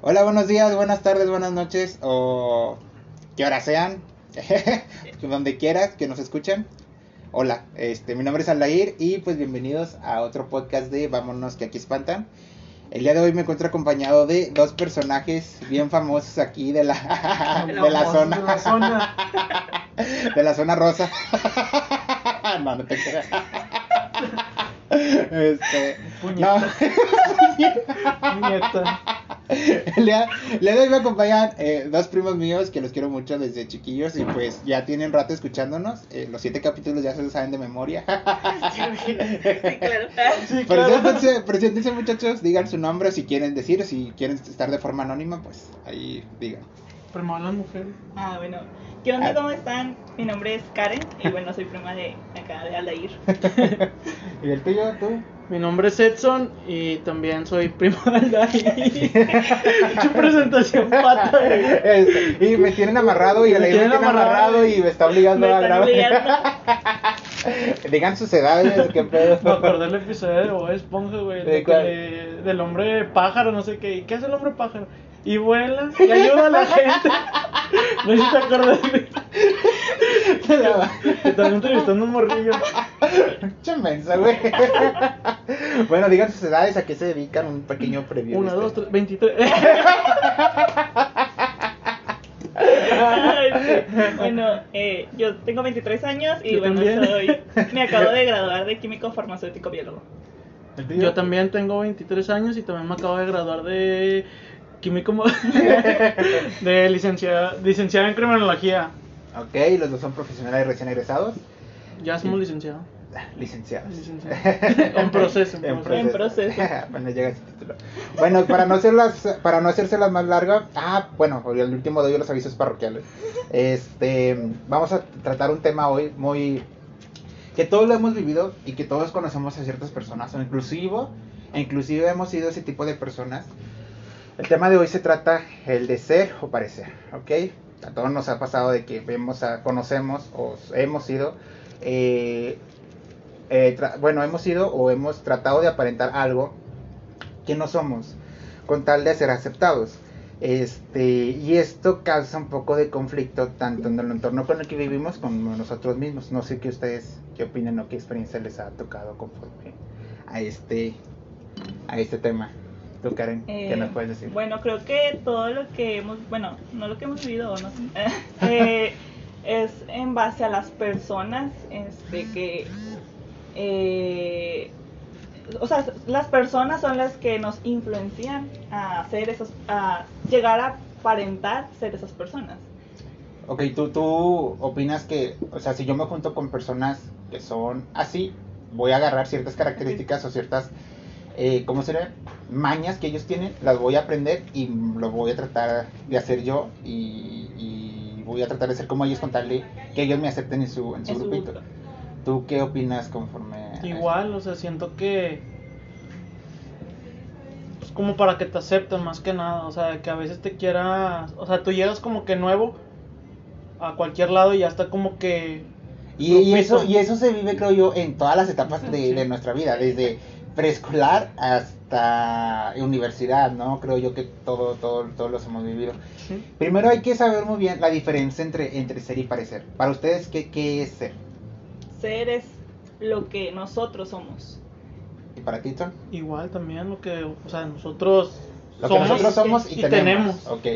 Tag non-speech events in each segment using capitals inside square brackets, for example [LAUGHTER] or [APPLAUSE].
Hola, buenos días, buenas tardes, buenas noches o que hora sean, [LAUGHS] donde quieras que nos escuchen. Hola, este, mi nombre es Alair y pues bienvenidos a otro podcast de Vámonos que aquí espantan. El día de hoy me encuentro acompañado de dos personajes bien famosos aquí de la, de la zona. De la zona. [LAUGHS] de la zona rosa. [LAUGHS] no, no te creas. Este, no. Puñeta. [LAUGHS] El día, el día de hoy me acompañan eh, dos primos míos que los quiero mucho desde chiquillos y pues ya tienen rato escuchándonos. Eh, los siete capítulos ya se los saben de memoria. [LAUGHS] Sí, claro. Sí, Pero claro. preséntense, preséntense, muchachos, digan su nombre si quieren decir, si quieren estar de forma anónima, pues ahí digan. Primero las mujeres. Ah, bueno. ¿Qué onda? ¿Cómo están? Mi nombre es Karen y bueno, soy prima de acá de Aldair. [LAUGHS] ¿Y el tuyo, tú? Mi nombre es Edson y también soy primo de Aldair. [LAUGHS] Su presentación pata. y me tienen amarrado y el me tienen tiene amarrado amarrado y me está obligando Me a grabar. [LAUGHS] Digan sus edades, qué pedo. Me acordé del episodio de Bob Esponja, güey. Del hombre pájaro, no sé qué. ¿Y ¿Qué hace el hombre pájaro? Y vuela y ayuda a la gente. [LAUGHS] No sé si te acuerdas de mí. Que también entrevistando un morrillo. Mucha mensa, güey. bueno, digan sus edades, a qué se dedican, un pequeño preview. Una, de dos, tres, veintitrés. [LAUGHS] Bueno, eh, yo tengo 23 años y Yo bueno, también. soy. Me acabo de graduar de químico farmacéutico biólogo. Yo también tengo 23 años y también me acabo de graduar de químico [LAUGHS] de licenciada licenciada en criminología. Ok, los dos son profesionales recién egresados. Ya somos licenciados. Licenciados. En proceso, en proceso. proceso. En [LAUGHS] proceso. Bueno, llega ese título. Bueno, para no hacerlas, para no hacérselas más larga, ah, bueno, el último de hoy los avisos parroquiales. Este, vamos a tratar un tema hoy muy que todos lo hemos vivido y que todos conocemos a ciertas personas, o inclusive, inclusive hemos sido ese tipo de personas. El tema de hoy se trata el de ser o parecer, ¿ok? A todos nos ha pasado de que vemos, a, conocemos o hemos sido, eh, eh, bueno, hemos sido o hemos tratado de aparentar algo que no somos, con tal de ser aceptados. Este, y esto causa un poco de conflicto tanto en el entorno con el que vivimos como nosotros mismos. No sé qué ustedes qué opinan o qué experiencia les ha tocado conforme a este a este tema. Tú Karen, ¿qué Eh, nos puedes decir? Bueno, creo que todo lo que hemos, bueno, no lo que hemos vivido, no sé, [LAUGHS] eh, es en base a las personas, este, que, eh, o sea, las personas son las que nos influencian a hacer esas, a llegar a aparentar ser esas personas. Ok, ¿tú, tú opinas que, o sea, si yo me junto con personas que son así, voy a agarrar ciertas características o ciertas, eh, ¿cómo será? Mañas que ellos tienen, las voy a aprender y lo voy a tratar de hacer yo y, y voy a tratar de ser como ellos con tal de que ellos me acepten en su, en su grupito. ¿Tú qué opinas conforme a Igual, o sea, siento que pues como para que te acepten más que nada, o sea, que a veces te quieras, o sea, tú llegas como que nuevo a cualquier lado y ya está como que Y, y eso, y eso se vive, creo yo, en todas las etapas de, de nuestra vida, desde preescolar hasta universidad, ¿no? Creo yo que todo, todo, todos los hemos vivido. Sí. Primero hay que saber muy bien la diferencia entre, entre ser y parecer. Para ustedes, ¿qué, qué es ser? Ser es lo que nosotros somos. ¿Y para ti, Tom? igual también lo que, o sea, nosotros Lo que somos nosotros somos y, y tenemos. tenemos. Ok,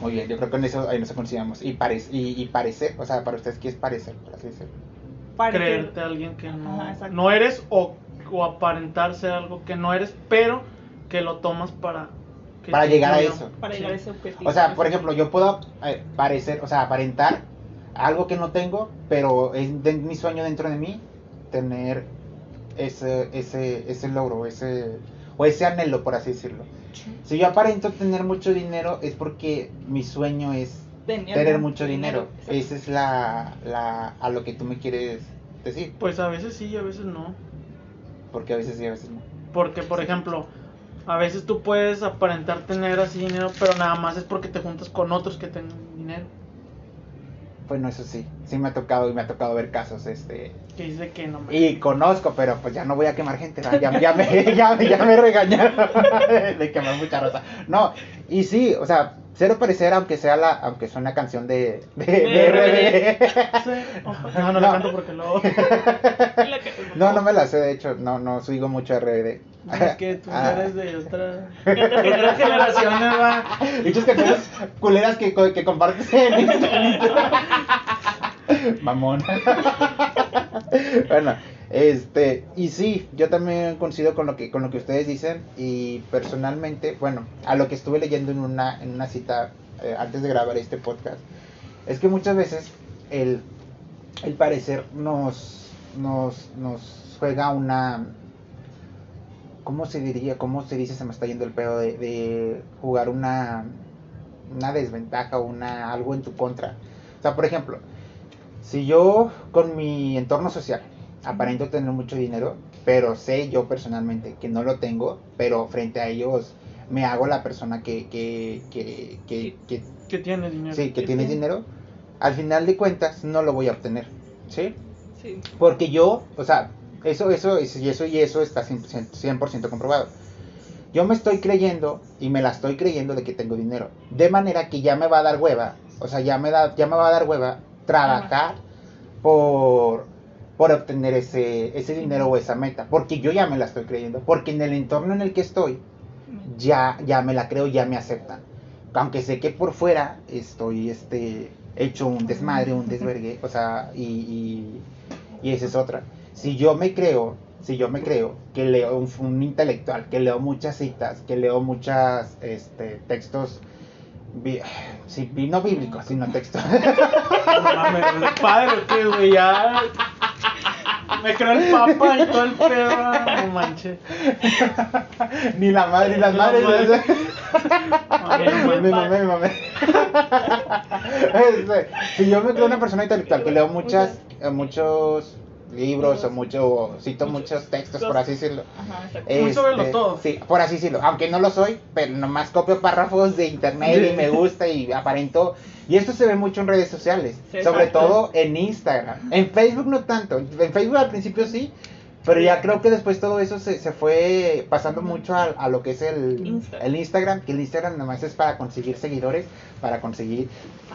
muy bien, yo creo que en eso ahí nos coincidamos. Y, pare- y, y parecer, o sea, para ustedes, ¿qué es parecer? Por así decirlo. Creerte a alguien que no, Ajá, no eres o, o aparentar ser algo que no eres, pero que lo tomas para que Para llegar a eso. para Sí. llegar a ese objetivo. O sea, por ejemplo, yo puedo eh, parecer, o sea, aparentar algo que no tengo, pero es de mi sueño dentro de mí tener ese, ese, ese logro, ese, o ese anhelo, por así decirlo. Si yo aparento tener mucho dinero es porque mi sueño es Tener tener mucho dinero. exacto. Esa es la, la, a lo que tú me quieres decir, Pues a veces sí y a veces no. Porque a veces sí, a veces no. Porque, por ejemplo, a veces tú puedes aparentar tener así dinero, pero nada más es porque te juntas con otros que tengan dinero. Bueno, eso sí, sí me ha tocado y me ha tocado ver casos, este, Que dice que no me... y conozco, pero pues ya no voy a quemar gente, ¿verdad? ya, ya me, [LAUGHS] ya, ya me regañaron [LAUGHS] de quemar mucha rosa. No, y sí, o sea, cero parecer, aunque sea la, aunque sea una canción de, de, de RBD. Sí, ojo. No, no, la canto porque luego... [LAUGHS] La No, no me la sé, de hecho, no, no sigo mucho RBD. Es que tú Ah. eres de otra, de [LAUGHS] otra generación, ¿verdad? Dichos canciones culeras que, que compartes en Instagram. [LAUGHS] Mamón. [LAUGHS] bueno, este, y sí, yo también coincido con lo que con lo que ustedes dicen y personalmente, bueno, a lo que estuve leyendo en una en una cita eh, antes de grabar este podcast, es que muchas veces el el parecer nos nos nos juega una ¿cómo se diría? ¿Cómo se dice? Se me está yendo el pedo de, de jugar una, una desventaja o una, algo en tu contra. O sea, por ejemplo, si yo con mi entorno social aparento tener mucho dinero, pero sé yo personalmente que no lo tengo, pero frente a ellos me hago la persona que, que, que, que, que- Que tiene dinero. sí, que tiene dinero, al final de cuentas no lo voy a obtener. ¿Sí? Porque yo, o sea, eso, eso, y eso y eso está 100%, 100% comprobado. Yo me estoy creyendo y me la estoy creyendo de que tengo dinero. De manera que ya me va a dar hueva, o sea, ya me, da, ya me va a dar hueva trabajar por, por obtener ese, ese dinero o esa meta. Porque yo ya me la estoy creyendo. Porque en el entorno en el que estoy, ya, ya me la creo, ya me aceptan. Aunque sé que por fuera estoy este, hecho un desmadre, un desvergue, o sea, y, y, esa es otra. Si yo me creo, si yo me creo que leo un, intelectual, que leo muchas citas, que leo muchas este, textos, bi- no bíblicos, sino textos. [LAUGHS] No mames, padre. Ya. Me creo el papa y todo el pedo. No manches. ni la madre, ni las madres. madre. Me Mamé, mamé, me mamé. Este, si yo me creo una persona intelectual que leo muchas, eh, muchos libros o mucho, cito muchos textos, por así decirlo. Ajá. Muy sobre lo Este, todo. Sí, por así decirlo. Aunque no lo soy, pero nomás copio párrafos de internet y me gusta y aparento. Y esto se ve mucho en redes sociales, Sí, sobre exacto. todo en Instagram. En Facebook no tanto. En Facebook al principio sí, pero ya creo que después todo eso se, se fue pasando mucho a, a lo que es el Insta. el Instagram, que el Instagram nada más es para conseguir seguidores, para conseguir...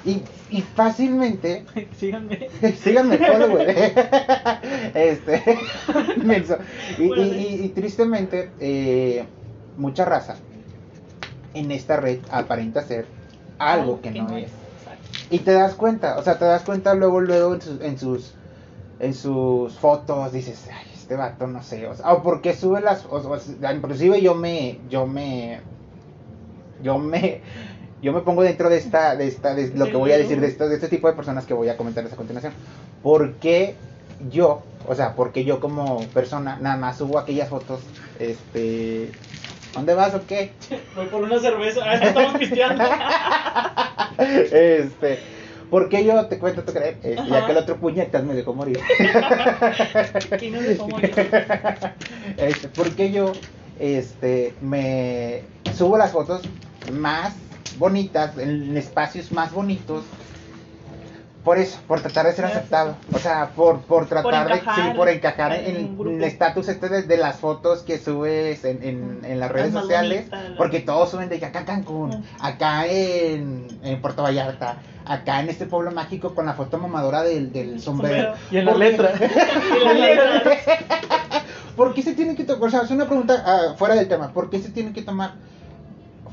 Y, y fácilmente [LAUGHS] Síganme. Síganme, güey. [LAUGHS] Este. [LAUGHS] Y, y- y- y tristemente, eh, mucha raza en esta red aparenta ser algo que no es. Y te das cuenta, o sea, te das cuenta luego, luego en sus, en sus, en sus fotos, dices, ay, este vato, no sé, o sea, o porque sube las, o, o inclusive yo me, yo me, yo me, yo me pongo dentro de esta, de esta, de lo que voy a decir, de, esta- de este tipo de personas que voy a comentarles a continuación. Porque yo, o sea, porque yo como persona nada más subo aquellas fotos, este, ¿dónde vas o qué? Voy por una cerveza. Ah, estamos pisteando. [LAUGHS] [LAUGHS] este, porque yo te cuento, tú crees, Este, ya que el otro puñetas me dejó morir. [LAUGHS] Aquí no dejó [LAUGHS] morir. este, porque yo este me subo las fotos más bonitas en espacios más bonitos por eso por tratar de ser aceptado o sea por por tratar de encajar sí por encajar en en, el estatus este de, de las fotos que subes en, en, en las redes sociales porque todos suben de que acá en Cancún acá en, en Puerto Vallarta acá en este pueblo mágico con la foto mamadora del, del sombrero [LAUGHS] Y en la letra. Y las [LAUGHS] letras. ¿Por qué se tienen que tomar? O sea, es una pregunta ah, fuera del tema. ¿Por qué se tienen que tomar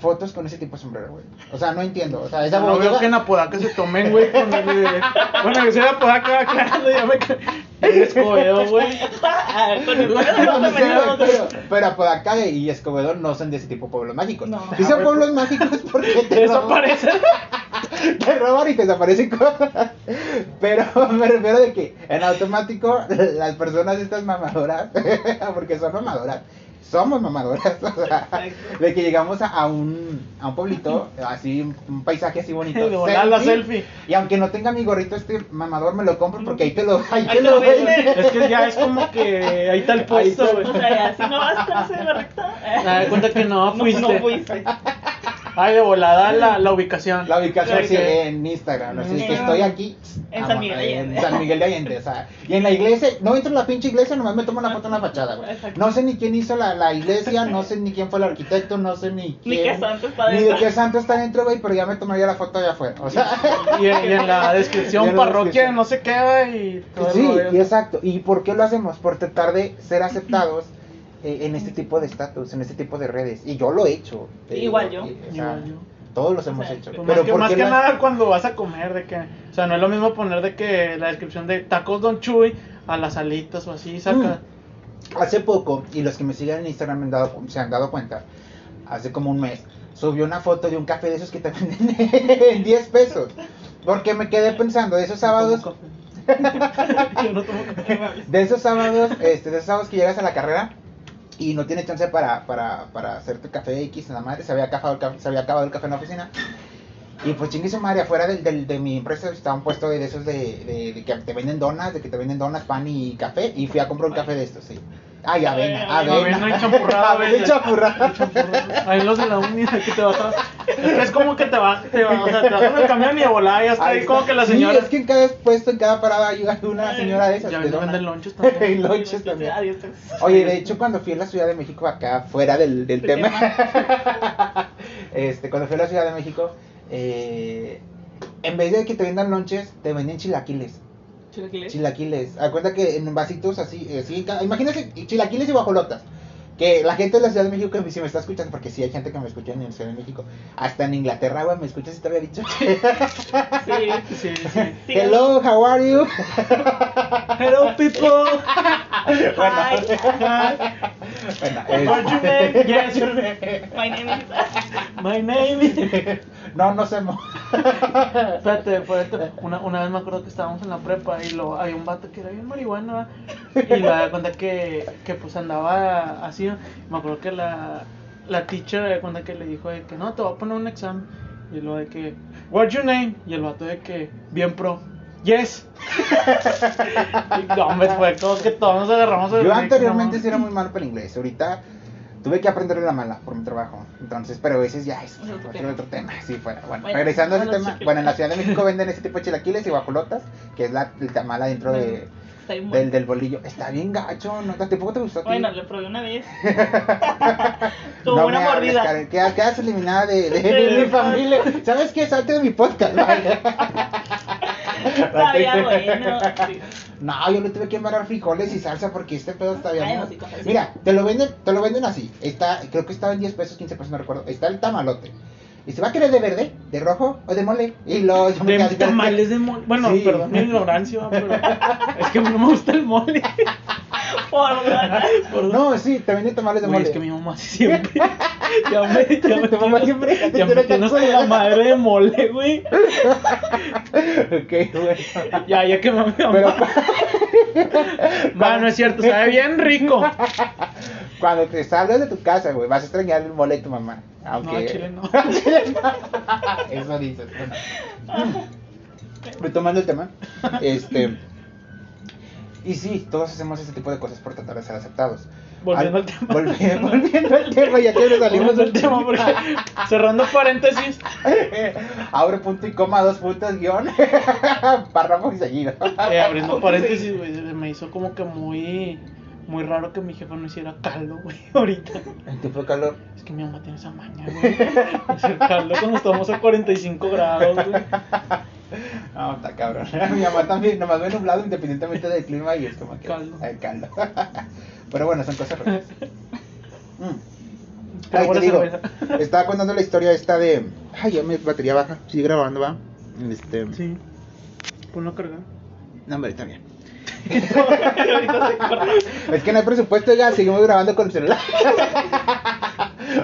fotos con ese tipo de sombrero, güey? O sea, no entiendo. O sea, esa No veo que en Apodaca se tomen, güey, con el de... Bueno, que soy de Apodaca, [LAUGHS] aclarando, ya me... El Escobedo, [LAUGHS] güey. Ah, Con el pelo no pero, pero Apodaca y Escobedo no son de ese tipo de pueblos mágicos. No. Si son pueblos mágicos, porque [LAUGHS] te roban, Desaparecen. te roban y te desaparecen cosas. Pero me refiero de que en automático las personas estas mamadoras, porque son mamadoras, somos mamadoras, [LAUGHS] o sea, de que llegamos a, a un, a un pueblito, así, un, paisaje así bonito. [LAUGHS] De volar la selfie. Y aunque no tenga mi gorrito, este mamador me lo compro porque ahí te lo, ahí Ahí te lo venden. Es que ya es como que ahí está el puesto, güey. O sea, si no vas con ese gorrito. Me da cuenta que no [LAUGHS] fuiste. No fuiste. Ay, de volada la, la ubicación. La ubicación Sí, en Instagram, así Mm. que estoy aquí. En San Miguel de En Allende. San Miguel de Allende, o sea, y en la iglesia, no entro en la pinche iglesia, nomás me tomo una foto en la fachada, güey. Exacto. No sé ni quién hizo la, la iglesia, no sé ni quién fue el arquitecto, no sé ni Ni quién. qué santo está Ni de dentro. qué santo está dentro, güey, pero ya me tomaría la foto allá afuera, o sea. Y, y en la [LAUGHS] descripción, en la parroquia, descripción. no sé qué, y todo el Sí, y exacto. ¿Y por qué lo hacemos? Por tratar de ser aceptados en este tipo de estatus, en este tipo de redes. Y yo lo he hecho. Igual yo. o sea, Igual yo. Todos los O hemos sea, hecho. pues Pues más que, ¿por más que la- nada cuando vas a comer, de que, o sea, no es lo mismo poner de que la descripción de tacos Don Chuy a las alitas o así, saca. Hace poco, y los que me siguen en Instagram me han dado- se han dado cuenta, hace como un mes, subió una foto de un café de esos que te [LAUGHS] venden en 10 pesos. Porque me quedé pensando, de esos sábados, [LAUGHS] Yo no tomo café. Yo no tomo café. de esos sábados, este, de esos sábados que llegas a la carrera y no tienes chance para, para, para hacerte café X en la madre, se había acabado el café, se había acabado el café en la oficina. Y pues chingue su madre, afuera del, del- de mi empresa estaba un puesto de, esos de, de, de que te venden donas, de que te venden donas, pan y café. Y fui a comprar un café de estos, sí. Ay, avena, avena. avena Avena [LAUGHS] avena. champurrada. Ahí los de la uni de que te vas a... Es que es como que te vas, te vas, o sea, te vas en el camión y de volada ya está ahí Ahí como que la señora... Sí, es que en cada puesto, en cada parada hay una señora de esas. Ya venden lonches también. [LAUGHS] Y lonches también. Oye, de hecho, cuando fui a la Ciudad de México, acá, fuera del, del El tema, [LAUGHS] este, cuando fui a la Ciudad de México, eh, en vez de que te vendan lonches, te venden chilaquiles. Chilaquiles. Chilaquiles. A cuenta que en vasitos así, eh, así, ca- imagínense chilaquiles y guajolotas. Que la gente de la Ciudad de México, que si me está escuchando, porque sí hay gente que me escucha en la Ciudad de México, hasta en Inglaterra, güey, me escuchas si te había dicho. Sí. Sí, sí. [LAUGHS] Hello, how are you? [LAUGHS] Hello, people. [LAUGHS] bueno, Hi. bueno, What's your name? Yes, your name. My name is. My name is... no, no sé. mo- [LAUGHS] Espérate. Una, una vez me acuerdo que estábamos en la prepa y lo, había un vato que era bien marihuana y me da cuenta que, que pues andaba así. Me acuerdo que la, la teacher me da cuenta que le dijo de que no, te voy a poner un examen. Y lo de que, what's your name? Y el vato de que, bien pro. Yes. [LAUGHS] y no, fue como que todos nos agarramos Yo anteriormente sí era muy malo para el inglés. Ahorita tuve que aprender la mala por mi trabajo. Entonces, pero a veces ya es otro otro, tema. otro tema. Sí, fuera. Bueno, Bueno, regresando a ese tema. Bueno, en la Ciudad de México venden ese tipo de chilaquiles y guajolotas, que es la, el tamal adentro de, Está bien del, bueno. del bolillo. Está bien gacho, ¿no? ¿Tampoco te gustó? Bueno, lo probé una vez. [LAUGHS] Tuvo No una hables, mordida. Karen, quedas, eliminada de, de- [LAUGHS] de Sí. mi familia. ¿Sabes qué? Salte de mi podcast. vaya. [LAUGHS] [LAUGHS] Sabía bueno. sí. No, yo le tuve que embarrar frijoles y salsa porque este pedo está bien. Ay, ¿no? sí. Mira, te lo venden, te lo venden así. Está, creo que estaba en 10 pesos, 15 pesos, no recuerdo. Está el tamalote. Y se va a querer de verde, de rojo o de mole. Y lo yo me De tamales de mole. Bueno, Sí. perdón mi ignorancia, pero es que no me gusta el mole. [LAUGHS] Por. No, sí, te venden tamales de Güey, mole. es que mi mamá siempre. Ya me, ya [LAUGHS] me Tu mamá siempre te ya me tienes con la madre de mole, güey. ok, bueno. Ya, ya que Pero mamá. [LAUGHS] Va, no es cierto, sabe bien rico. cuando te salgas de tu casa, güey, vas a extrañar el mole de tu mamá. Aunque... No, chile no. [LAUGHS] Eso dices. Retomando el tema, este. Y sí, todos hacemos ese tipo de cosas por tratar de ser aceptados. Volviendo Al- al tema. volvi- [LAUGHS] volviendo al tema, ya que nos salimos Volviendo al tema, porque cerrando paréntesis, [LAUGHS] Abre punto y coma, dos puntos, guion. [LAUGHS] Párrafo y seguido. eh, abriendo paréntesis, güey, me hizo como que muy, muy raro que mi jefa no hiciera caldo, güey, ahorita. En tiempo de calor. Es que mi mamá tiene esa maña, güey. Hacer caldo cuando estamos a 45 grados, güey. [LAUGHS] No, está cabrón. [LAUGHS] Mi mamá también, nomás ve nublado independientemente del clima y es como que. Caldo. Ay, caldo. [LAUGHS] Pero bueno, son cosas raras. Mm. Ay, te digo, estaba contando la historia esta de. Ay, ya mi batería baja. Sigue grabando, va. Este. Sí. Ponlo a cargar. No, hombre, está bien. Es que no hay presupuesto, ya seguimos grabando con el celular.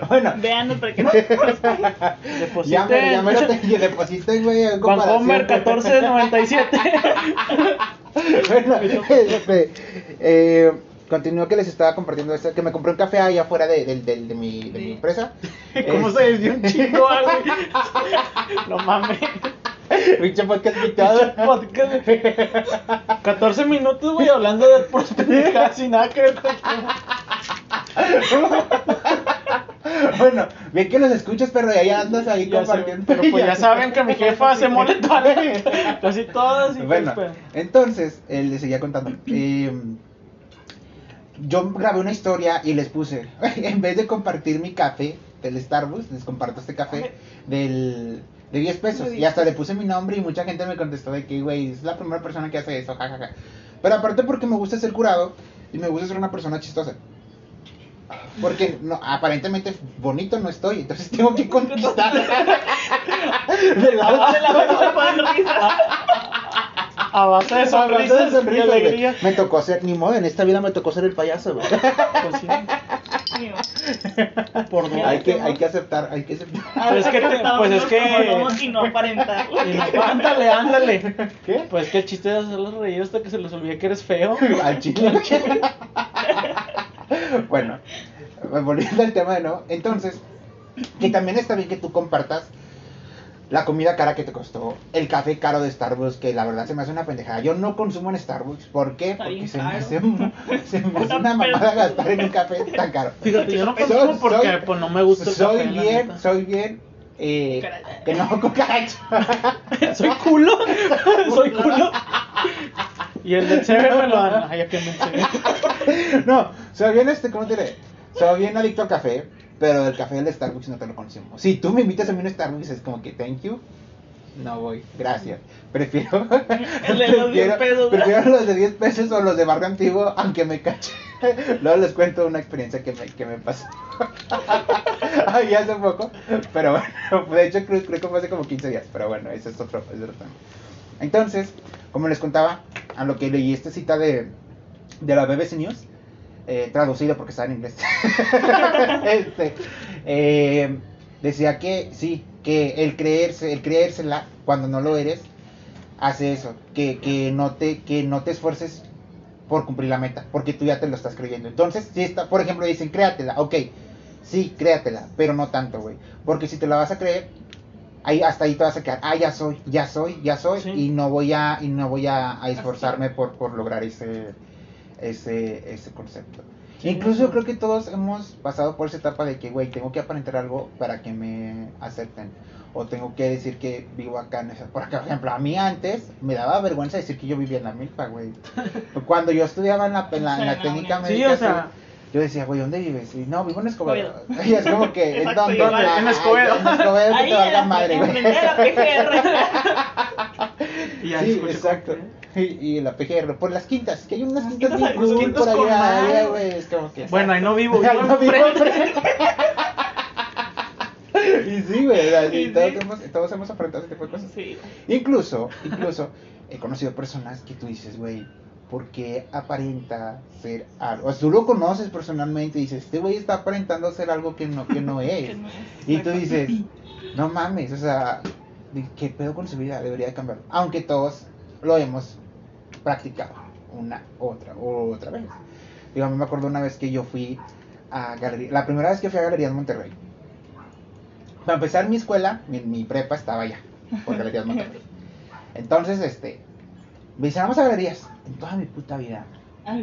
[LAUGHS] bueno. Vean para que [LAUGHS] no. Depositen. Ya me, ya me lo te- y depositen, güey. Vancomer comparación. 1497. bueno, [LAUGHS] este, eh, continúo que les estaba compartiendo esto, que me compré un café allá afuera de, de, de- de mi, mi empresa. ¿Cómo se desvió un chingo, ah, güey? No mames. Pinche podcast picado. Podcast, güey. 14 minutos, güey, hablando de puras sin nada que ver con [LAUGHS] Bueno, bien que los escuchas, pero ya- ya andas ahí [LAUGHS] Ya sé, compartiendo. pero pues [LAUGHS] ya saben que mi jefa se molesta casi todas y Bueno, pues, entonces, él le seguía contando. eh, yo grabé una historia y les puse, en vez de compartir mi café del Starbucks, les comparto este café del, de 10 pesos. De Y hasta le puse mi nombre y mucha gente me contestó de que, güey, es la primera persona que hace eso, jajaja. Pero aparte porque me gusta ser curado y me gusta ser una persona chistosa. Porque no, aparentemente bonito no estoy, entonces tengo que conquistar. de [LAUGHS] De la mejor ponen risa. a base de Sonrisas, sonrisas y sonrisas, güey. alegría. Me tocó ser, ni modo, en esta vida me tocó ser el payaso, güey. [LAUGHS] Pues sí, Mío. por dos. hay, que, hay que aceptar, hay que aceptar. Ah, es que te- pues es que- y no aparentar. [LAUGHS] Ándale, ándale. ¿Qué? Pues que el chiste de hacerlos reír hasta que se les olvide que eres feo. Al chile. [LAUGHS] bueno, volviendo al tema de nuevo. Entonces, que también está bien que tú compartas la comida cara que te costó, el café caro de Starbucks, que la verdad se me hace una pendejada. Yo no consumo en Starbucks. ¿Por qué? Está Porque [LAUGHS] se me, hace, se me hace Una mamada gastar en un café tan caro. Fíjate, yo no Soy- consumo porque soy- pues no me gusta el soy café, la bien, soy bien. Eh, que no, [LAUGHS] cucaracha. Soy culo. Soy culo. Y el del Seven me lo dan. Ay, que me [LAUGHS] no, soy bien este, ¿cómo te diré? Soy bien adicto al café, pero el café del Starbucks no te lo consumo. Si tú me invitas a mí a un Starbucks es como que thank you. No voy, gracias. Prefiero, [LAUGHS] El de los 10 pesos, prefiero los de 10 pesos o los de barrio antiguo, aunque me cache. [LAUGHS] Luego les cuento una experiencia que me, que me pasó. Ay, hace poco. Pero bueno, de hecho creo, creo que fue hace como 15 días. Pero bueno, ese es otro, es otro tema. Entonces, como les contaba, a lo que leí esta cita de, de la BBC News, eh, traducido porque está en inglés, [LAUGHS] este, eh, decía que sí, que el creerse, el creérsela cuando no lo eres, hace eso, que, que, no te, que no te esfuerces por cumplir la meta, porque tú ya te lo estás creyendo. Entonces, si está, por ejemplo, dicen, créatela, ok, sí, créatela, pero no tanto, güey, porque si te la vas a creer, ahí hasta ahí te vas a quedar, ah, ya soy, ya soy, ya soy, Sí. y no voy a, y no voy a, a esforzarme por, por lograr ese, ese, ese concepto. Sí, Incluso creo que todos hemos pasado por esa etapa de que, güey, tengo que aparentar algo para que me acepten. O tengo que decir que vivo acá en esa... Por ejemplo, a mí antes me daba vergüenza decir que yo vivía en la milpa, güey. [LAUGHS] Cuando yo estudiaba en la, en la, en técnica no. Sí, médica, o sea, yo decía, güey, ¿dónde vives? Y no, vivo en Escobedo. [LAUGHS] Y es como que, [LAUGHS] Exacto, ¿dónde? Ah, En Escobedo. En Escobedo que te valga en- madre, güey. [LAUGHS] y ahí Sí, exacto. Y, y la PGR, por las quintas, que hay unas Las quintas quintas bien cool quintas por allá, güey, es como que... Bueno, ahí no vivo, Ahí vivo no vivo. Y sí, güey, todos, sí. hemos, todos hemos enfrentado ese tipo de cosas. Sí. Incluso, incluso, he conocido personas que tú dices, güey, ¿por qué aparenta ser algo? O sea, tú lo conoces personalmente y dices, este güey está aparentando ser algo que no, que no [LAUGHS] es. Que no es. Y tú dices, [LAUGHS] no mames, o sea, ¿qué pedo con su vida? Debería de cambiar. Aunque todos lo hemos practicado una, otra, otra vez. Digo, a mí me acuerdo una vez que yo fui a galería, la primera vez que fui a Galerías Monterrey. Para empezar, mi escuela, mi, mi prepa estaba allá, por [LAUGHS] Galerías Monterrey. Entonces, este, vamos a galerías. En toda mi puta vida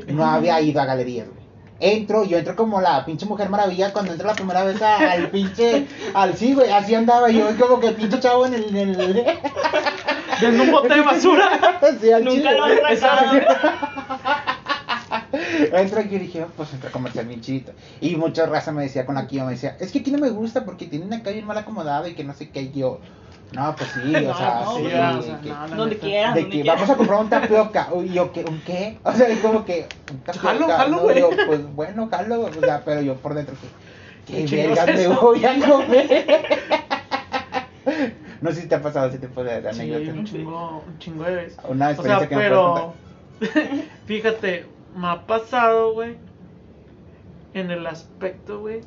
no había ido a galerías, güey. Entro, yo entro como la pinche mujer maravilla cuando entro la primera vez a- al [LAUGHS] pinche, al sí, güey, así andaba yo, como que el pinche chavo en el, en el [LAUGHS] En un bote de [LAUGHS] basura. sí, al Nunca chile. lo sacado. Entro aquí y dije, oh, pues entra comercial bien chidito. Y mucha raza me decía con aquí, me decía, es que aquí no me gusta porque tienen acá bien mal acomodado y que no sé qué. Y yo, no, pues sí, o [LAUGHS] sea, no, sí, o sea, que- no, Donde neta. quieran, de que vamos a comprar un tapioca. Uy, yo, ¿qué? ¿Un qué? O sea, es como que, un tapioca. Jalo, jalo, güey. Yo, pues bueno, jalo, o sea, pero yo por dentro, ¿qué, ¿Qué es me eso? voy a [LAUGHS] comer? no sé si te ha pasado ese tipo de, de Sí, anécdotas. un chingo, un chingo de veces. Una O experiencia sea, que me puedes pero [LAUGHS] fíjate, me ha pasado, güey, en el aspecto, güey,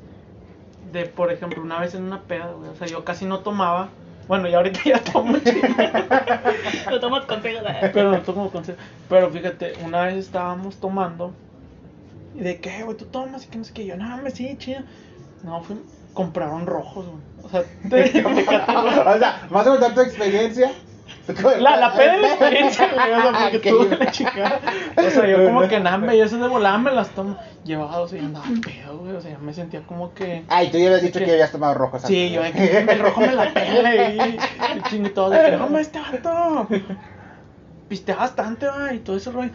de, por ejemplo, una vez en una peda, güey, o sea, yo casi no tomaba, bueno, y ahorita ya tomo chido, [LAUGHS] Lo tomas contigo. pero no tomo consejo, pero fíjate, una vez estábamos tomando, y de que, güey, tú tomas, y que no sé qué, yo, no, me sí, chido, no, fui, compraron rojos, güey, o sea, [LAUGHS] te, o sea, más o menos tu experiencia [LAUGHS] La, la peda de la experiencia, güey, o sea, porque [LAUGHS] Que- tuve la chica. [LAUGHS] O sea, yo como que nada, y eso de volada me las tomo. Llevaba dos y andaba pedo, güey, o sea, me sentía como que. Ay, tú ya habías dicho que habías tomado rojo. ¿sabes? Sí, yo de que el rojo me la pela y, y chingue todo, de que no, hombre, este vato. Piste bastante, va, y todo ese rollo.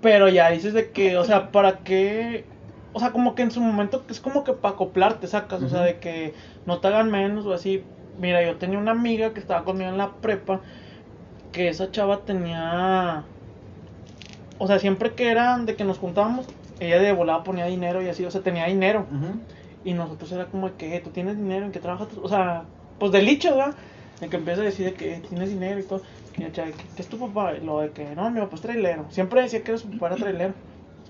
Pero ya dices de que, o sea, ¿para qué? O sea, como que en su momento es como que para acoplarte, sacas, o sea, de que no te hagan menos o así. Mira, yo tenía una amiga que estaba conmigo en la prepa, que esa chava tenía. O sea, siempre que eran de que nos juntábamos, ella de volada ponía dinero y así, o sea, tenía dinero. Ujú. Y nosotros era como de que, "Eh, tú tienes dinero, ¿en qué trabajas? tú?" O sea, pues de licho, ¿verdad? En que empieza a decir de que tienes dinero y todo. Y yo, "Chale, ¿qué, es tu papá? Y lo de que, no, mi papá es trailero. Siempre decía que su papá era trailero.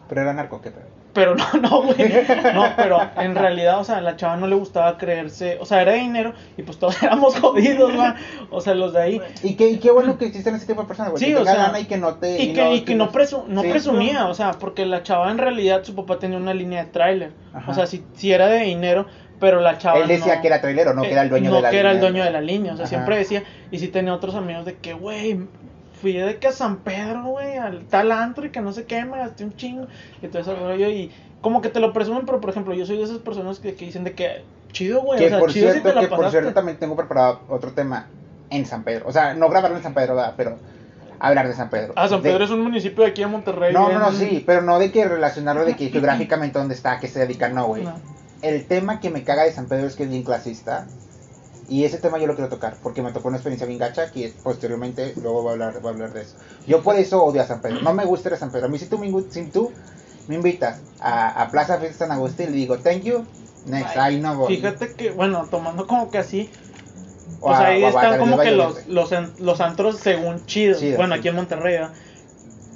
Pero era narco, ¿qué pedo? Pero no, no, güey. No, pero en realidad, o sea, a la chava no le gustaba creerse. O sea, era dinero y pues todos [LAUGHS] éramos jodidos, ¿verdad? O sea, los de ahí. Y qué, y qué bueno que existen ese tipo de personas, güey. Sí, que o sea, y que no te. Y que, y que no, presu- no Sí. presumía, o sea, porque la chava en realidad, su papá tenía una línea de tráiler. O sea, si, si era de dinero, pero la chava Él decía no- que era trailero, no que era el dueño no de la que era el línea. dueño de la línea, o sea, Ajá. siempre decía, y si tenía otros amigos de que, güey, fui de que a San Pedro, güey, al tal antro y que no sé qué, me gasté un chingo, y todo ese rollo, y como que te lo presumen, pero por ejemplo, yo soy de esas personas que, que dicen de que, chido, güey, Que o sea, por chido si cierto, te la que por cierto también tengo preparado otro tema en San Pedro. O sea, no grabarlo en San Pedro, ¿verdad? pero hablar de San Pedro. Ah, San De- Pedro es un municipio de aquí de Monterrey. No, no, no, sí, pero no de que relacionarlo de que [LAUGHS] geográficamente dónde está, a qué se dedica, no, güey. No. El tema que me caga de San Pedro es que es bien clasista. Y ese tema yo lo quiero tocar, porque me tocó una experiencia bien gacha, que posteriormente luego voy a hablar, voy a hablar de eso. Yo por eso odio a San Pedro, no me gusta ir a San Pedro. A mí si tú me, si tú me invitas a, a Plaza Fiesta San Agustín, le digo, thank you, next, ahí no voy. Fíjate que, bueno, tomando como que así, O O sea, a- ahí o están como que los, los, los antros según chidos. Chidos, bueno, sí. aquí en Monterrey, ¿verdad?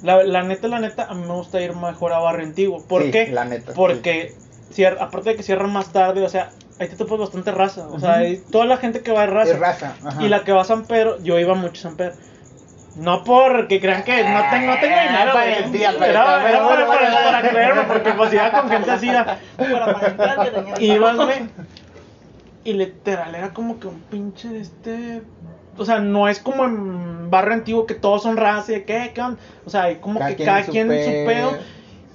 La, la neta, la neta, a mí me gusta ir mejor a Barrio Antiguo. ¿Por Sí, qué? la neta, Porque, cier- aparte de que cierran más tarde, o sea, ahí te topas bastante raza. O sea, hay toda la gente que va de raza. Es raza. ajá. Y la que va a San Pedro, yo iba mucho a San Pedro. No porque crean que no tengo, no tengo dinero. Güey. parecía, Era, parecía, era para, para- para creerme, porque pues iba con gente así. era- Para Ibas, güey. Y literal era como que un pinche de este. O sea, no es como en barrio antiguo que todos son raza y de qué, qué onda? O sea, hay como Cada que quien cada su quien en su pe- pedo.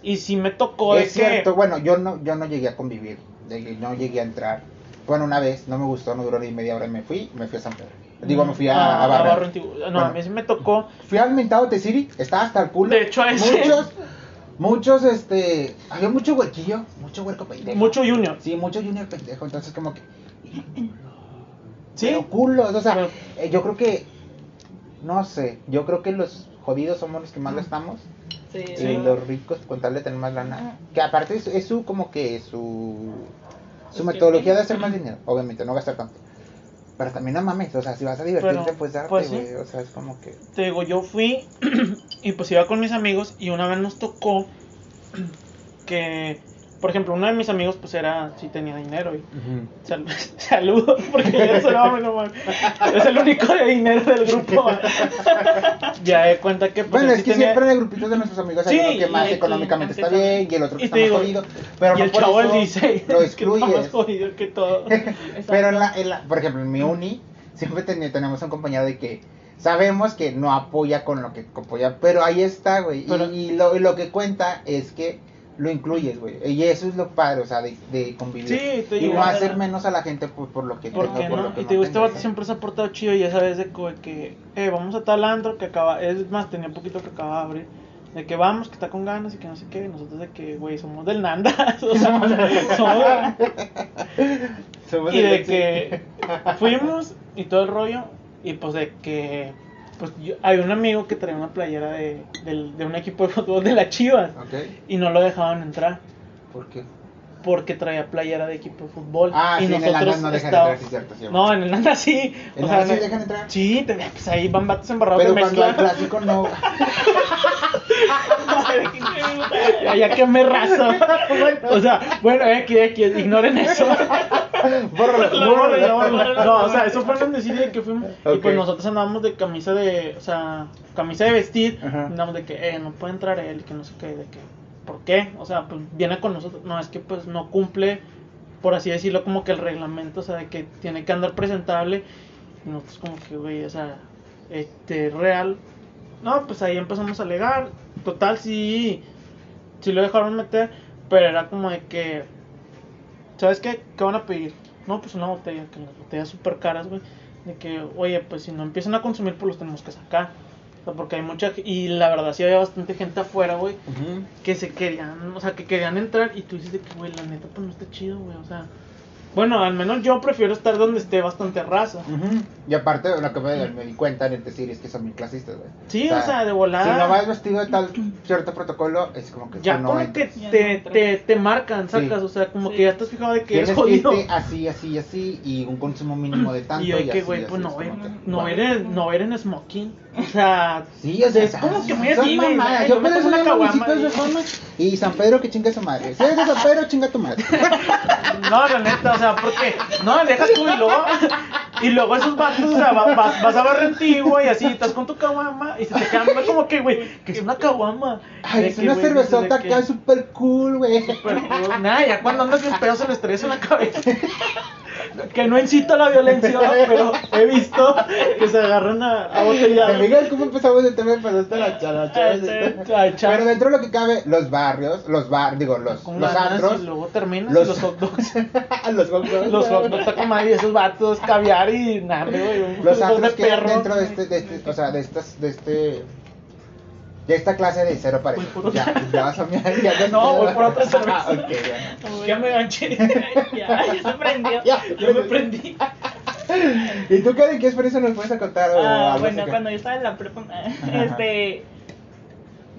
Y si me tocó de Es cierto, que. bueno, yo no, yo no llegué a convivir, llegué- no llegué a entrar. Bueno, una vez, no me gustó, no duró ni media hora y me fui, me fui a San Pedro. Digo, me fui a, Ah, a antiguo. No, Bueno. a mí sí me tocó. Fui al mentado de City, estaba hasta el culo. De hecho, a ese- Muchos, muchos, este, había mucho huequillo, mucho huerco pendejo. Mucho junior. Sí, mucho junior pendejo, entonces como que... Sí. Pero culos, o sea, Pero- eh, yo creo que, no sé, yo creo que los jodidos somos los que más lo estamos. Sí, Y los ricos con tal de tener más lana. Que aparte es, es su como que su su metodología de hacer más dinero, obviamente, no gastar tanto. Pero también no mames, o sea, si vas a divertirte, Pero, pues darte, pues, sí. güey. O sea, es como que. Te digo, yo fui [CLEARS THROAT] y pues iba con mis amigos y una vez nos tocó [CLEARS THROAT] que, por ejemplo, uno de mis amigos pues era, sí tenía dinero y sal- [LAUGHS] saludos porque no mames. es el único de dinero del grupo. [LAUGHS] ya de cuenta que pues Bueno, es sí que tenía- siempre en el grupito de nuestros amigos hay Sí, uno que más y- económicamente y- está bien y el otro que está más jodido. Pero y no el por chavo eso dice lo está más jodido que todo. [LAUGHS] Pero en la, en la- por ejemplo, en mi uni, siempre ten- tenemos un compañero de que sabemos que no apoya con lo que apoya, pero ahí está, güey. Y- y, lo, y lo que cuenta es que lo incluyes, güey. Y eso es lo padre, o sea, de, de convivir. Sí, te y no hacer menos a la gente por, por lo que ¿Por tenga, qué por no? lo que Y te digo, este siempre se ha portado chido y esa vez de que, eh, vamos a tal antro que acaba, es más, tenía poquito que acaba de abrir, de que vamos, que está con ganas y que no sé qué, y nosotros de que, güey, somos del [LAUGHS] sea, somos, Somos y de que [LAUGHS] fuimos y todo el rollo, y pues de que, pues yo, hay un amigo que traía una playera de, del- de un equipo de fútbol de la Chivas, y no lo dejaban entrar. ¿por qué? Porque traía playera de equipo de fútbol. Ah, y sí, en el nosotros Nandas no dejan entrar, sí, cierto, sí, No, en el Nanda sí. ¿En el sea, Nandas sí dejan entrar? Sí, te, pues ahí van vatos embarrados Pero de cuando el clásico no. [LAUGHS] Ya, ya que me raso. O sea, bueno, ignoren eso. Bórralo, No, bórralo. no, o sea, eso fue en decir de que fuimos. Y pues nosotros andábamos de camisa de. O sea, camisa de vestir. Ajá. Andamos de que, eh, no puede entrar él, que no sé qué, de que. ¿Por qué? O sea, pues viene con nosotros. No, es que pues no cumple, por así decirlo, como que el reglamento, o sea, de que tiene que andar presentable. Y nosotros, como que, güey, o sea. este, real. No, pues ahí empezamos a alegar. Total, sí, sí lo dejaron meter, pero era como de que, ¿sabes qué? ¿Qué van a pedir? No, pues una botella, que las botellas súper caras, güey. De que, oye, pues si no empiezan a consumir, pues los tenemos que sacar. O sea, porque hay mucha, y la verdad sí había bastante gente afuera, güey, que se querían, o sea, que querían entrar y tú dices de que, güey, la neta, pues no está chido, güey, o sea. Bueno, al menos yo prefiero estar donde esté bastante raza. Ujú. Y aparte, lo que me, me di cuenta en decir es que son muy clasistas, güey. Sí, o sea, de volada. Si no vas vestido de tal cierto protocolo, es como que Ya no como entras. que Ya te, no te, te marcan, Sí. sacas, o sea, como Sí. que ya estás fijado de que Tienes es que jodido. irte así, así, así, y un consumo mínimo de [CLEARS THROAT] tanto. Y hoy que, así, güey, así, pues es no, ver, no, wow. ver en, no ver en smoking. O sea, Sí, o sea, es como que muy así, güey. Yo me una caguama, Reforma y San Pedro que chinga su madre. Si eres de San Pedro, chinga tu madre. [LAUGHS] No, la neta, o sea, porque no, dejas tú y luego, y luego esos vatos, o sea, va- va- vas a Barrentigua y así, estás con tu caguama y se te quedan como que, güey, que es una caguama. Ay, es que, una güey, cervezota de que- acá súper cool, güey. Pero, pues, nada, ya cuando andas bien pedo se le estresa en la cabeza. [LAUGHS] Que no incita a la violencia, pero he visto que se agarran a, a ¿Te botelladas. fijas cómo empezamos el tema esta la Pero dentro de lo que cabe, los barrios, los bar, digo, los, los antros, y luego terminas los- [LAUGHS] los hot dogs. los hot dogs, Los hot dogs madre esos vatos, caviar y nada, güey. los antros que dentro de este, de este, o sea, de estas, de este, de esta clase de cero por Ya, ya vas a mirar, ya [LAUGHS] No, voy por otra cerveza. Ah, ok, ya. Ya me ganché. [LAUGHS] ya, ya se prendió. Ya, Ya me prendí. ¿Y tú, Karen, qué experiencia nos puedes contar? Ah, bueno, así cuando yo estaba en la prepa, [LAUGHS] este,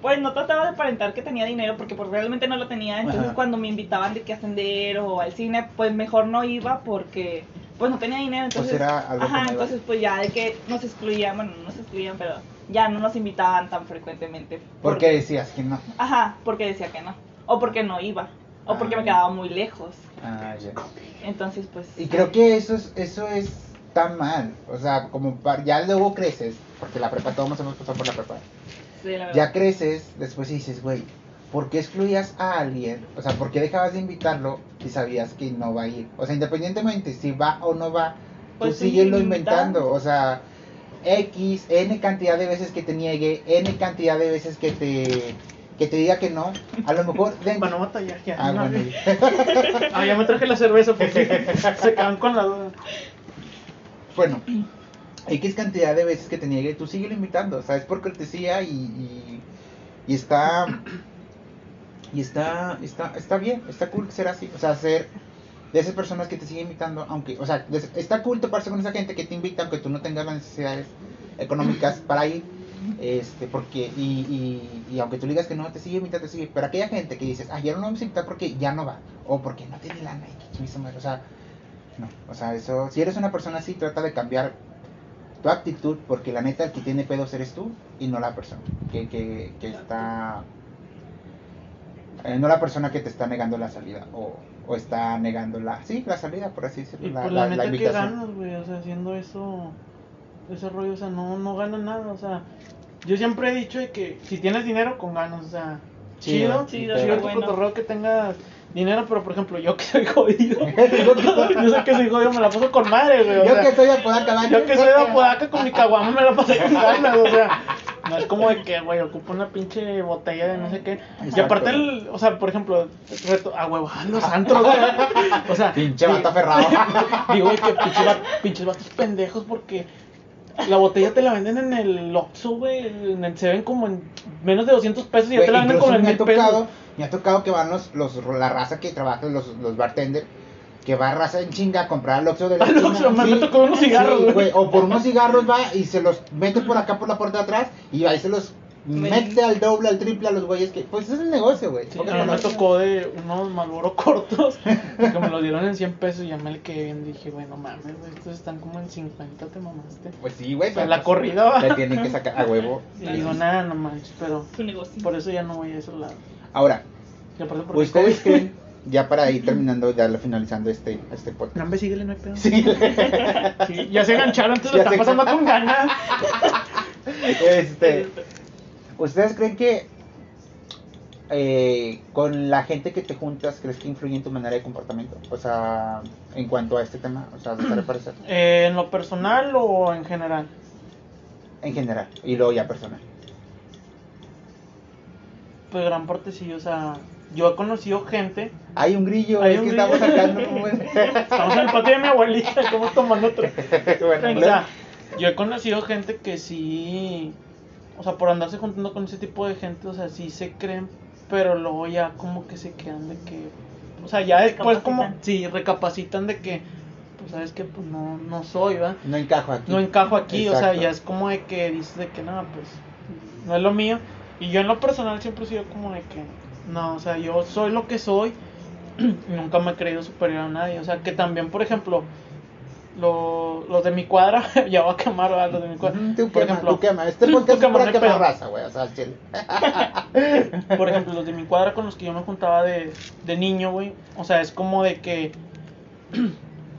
pues no trataba de aparentar que tenía dinero porque pues realmente no lo tenía. Entonces Ajá. cuando me invitaban de que a ascender o al cine, pues mejor no iba porque pues no tenía dinero. Entonces, Pues era algo ajá, entonces pues ya de que nos excluían, bueno, no nos excluían, pero ya no nos invitaban tan frecuentemente. ¿Por qué decías que no? Ajá, porque decía que no. O porque no iba. O porque Ah. me quedaba muy lejos. Ah, ya. Entonces, pues. Y creo que eso es, eso es tan mal. O sea, como ya luego creces, porque la prepa, todos hemos pasado por la prepa. sí, la verdad. Ya creces, después dices, güey, ¿por qué excluías a alguien? O sea, ¿por qué dejabas de invitarlo si sabías que no va a ir? O sea, independientemente si va o no va, Pues tú sí, síguelo inventando. O sea, X, N cantidad de veces que te niegue, N cantidad de veces que te, que te diga que no. A lo mejor... dentro- Para no batallar ya. Ah, una bueno. [LAUGHS] Ah, ya me traje la cerveza porque [LAUGHS] se quedan con la duda. Bueno, X cantidad de veces que te niegue, tú síguelo invitando, ¿sabes? Por cortesía y, y, y está. Y está, está, está bien, está cool ser así. O sea, ser de esas personas que te siguen invitando, aunque, o sea, está cool toparse con esa gente que te invita, aunque tú no tengas las necesidades económicas [LAUGHS] para ir. Este, porque, y, y, y aunque tú digas que no, te sigue invitando, te sigue. Pero aquella gente que dices, ah, ya no lo vamos a invitar porque ya no va, o porque no tiene lana, y que chingue su madre", o sea, no, o sea, eso, si eres una persona así, trata de cambiar tu actitud, porque la neta el que tiene pedos eres tú y no la persona que, que, que está, eh, no la persona que te está negando la salida o, o está negando la, sí, la salida, por así decirlo, Y la, pues la- la, la neta que ganas, güey, o sea, haciendo eso, ese rollo, o sea, no, no ganas nada, o sea, yo siempre he dicho de que si tienes dinero, con ganas, o sea, Chido, chido, chido, chido, tu bueno. cotorreo que tengas dinero, pero por ejemplo, yo que soy jodido, [LAUGHS] [LAUGHS] yo sé que soy jodido, me la paso con madre, güey, o Yo sea, que soy de Apodaca, yo que soy de Apodaca con mi caguama me la pasé con ganas, o sea, no es como de que, güey, ocupo una pinche botella de no sé qué. Y aparte, el, o sea, por ejemplo, reto, a huevo, a los antros, güey. O sea, Pinche vato aferrado. [LAUGHS] Digo, güey, que pinches, va- pinches vatos pendejos porque la botella te la venden en el Oxxo, güey. en el- Se ven como en menos de 200 pesos y ya te la venden como en me ha mil tocado, pesos. me ha tocado que van los, los, la raza que trabaja, los, los bartenders, que va raza en chinga a comprar al Oxxo de la [LAUGHS] Al esquina, Oxxo, me- me tocó unos cigarros, sí, güey. O por unos cigarros va y se los mete por acá por la puerta de atrás y ahí se los mete al doble, al triple a los güeyes que, pues es el negocio, güey. Sí, Pocas a mí me tocó de unos Malboro cortos [LAUGHS] que me los dieron en 100 pesos y ya me le quedé bien. Dije, güey, no mames, güey, estos están como en 50, te mamaste. Pues sí, güey. O sea, pero la pues, corrida va. Le tienen que sacar a huevo. [LAUGHS] Y digo, nada, no manches, pero Su negocio. por eso ya no voy a esos lados. Ahora, Y aparte porque ¿ustedes COVID. creen, ya para ir terminando, ya finalizando este, este podcast? hombre, síguele, no hay pedo. Sí. [LAUGHS] Sí, ya se engancharon, entonces [LAUGHS] Ya lo están pasando con ganas. [LAUGHS] este, ¿Ustedes creen que eh, con la gente que te juntas, crees que influye en tu manera de comportamiento? O sea, en cuanto a este tema, o sea, de estar parecer. Eh, ¿En lo personal o en general? En general. Y luego ya personal. Pues gran parte sí, o sea, yo he conocido gente. Hay un grillo, Hay es un que grillo. estamos sacando. como es. [LAUGHS] Estamos en el patio de mi abuelita, estamos tomando otro. [LAUGHS] bueno, O sea, yo he conocido gente que sí, o sea, por andarse juntando con ese tipo de gente, o sea, sí se creen, pero luego ya como que se quedan de que, o sea, ya después como, sí, recapacitan de que, pues sabes que pues no, no soy, ¿va? no encajo aquí. No encajo aquí, o sea, ya es como de que dices de que no, pues no es lo mío. Y yo en lo personal siempre he sido como de que, no, o sea, yo soy lo que soy y [CLEARS THROAT] nunca me he creído superior a nadie. O sea, que también, por ejemplo, lo- los de mi cuadra, [LAUGHS] ya voy a quemar a los de mi cuadra. Tú por quema, ejemplo, tú quema. Este [CLEARS THROAT] tú podcast es quema, para no hay quemar pedo. raza, güey. O sea, al chile. [LAUGHS] por ejemplo, los de mi cuadra con los que yo me juntaba de, de niño, güey. O sea, es como de que. [CLEARS THROAT]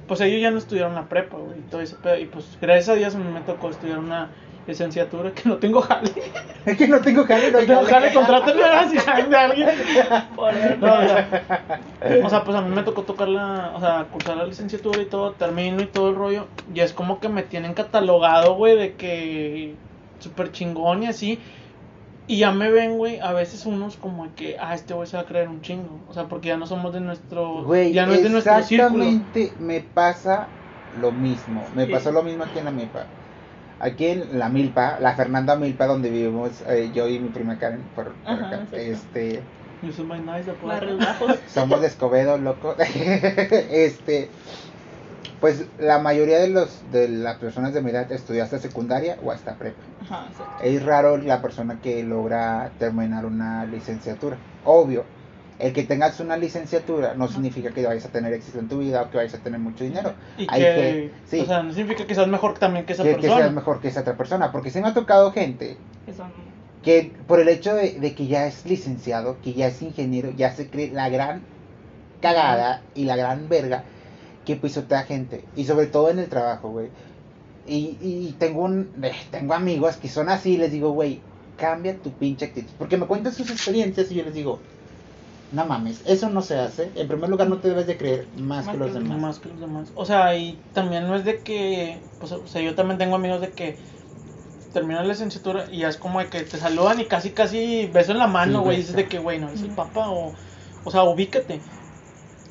Pues ellos ya no estudiaron la prepa, güey. Y todo ese pedo. Y pues gracias a Dios me tocó estudiar una licenciatura que no tengo jale. Es que no tengo jale, no [LAUGHS] tengo jale. saben de alguien. No, o, sea, o sea, pues a mí me tocó tocar la, o sea, cursar la licenciatura y todo, termino y todo el rollo. Y es como que me tienen catalogado, güey, de que súper chingón y así. Y ya me ven, güey, a veces unos como que, ah, este güey se va a creer un chingo. O sea, porque ya no somos de nuestro, Güey, ya no es de nuestro círculo. exactamente me pasa lo mismo. Me Sí. pasó lo mismo aquí en la Milpa. Aquí en la Milpa, la Fernanda Milpa, donde vivimos eh, yo y mi prima Karen, por, por Ajá, acá. Este, nice, [LAUGHS] somos de Escobedo, loco. [LAUGHS] este, pues la mayoría de los de las personas de mi edad estudió hasta secundaria o hasta prepa. Ajá. Es raro la persona que logra terminar una licenciatura. Obvio, el que tengas una licenciatura no significa que vayas a tener éxito en tu vida o que vayas a tener mucho dinero. Y Hay que, que- sí. o sea, no significa que seas mejor también que esa Que, que persona. seas mejor que esa otra persona. Porque se me ha tocado gente Que son que por el hecho de, de que ya es licenciado, que ya es ingeniero, ya se cree la gran cagada y la gran verga que pisotea gente. Y sobre todo en el trabajo, güey. Y, y tengo un eh, tengo amigos que son así, les digo, güey, cambia tu pinche actitud. Porque me cuentan sus experiencias y yo les digo, no mames, eso no se hace. En primer lugar, no te debes de creer más, Más que los que los demás. Más que los demás. O sea, y también no es de que, pues, o sea, yo también tengo amigos de que terminan la licenciatura y ya es como de que te saludan y casi, casi beso en la Sí, mano, güey, beso. dices de que, güey, no es el papá o, o sea, ubícate.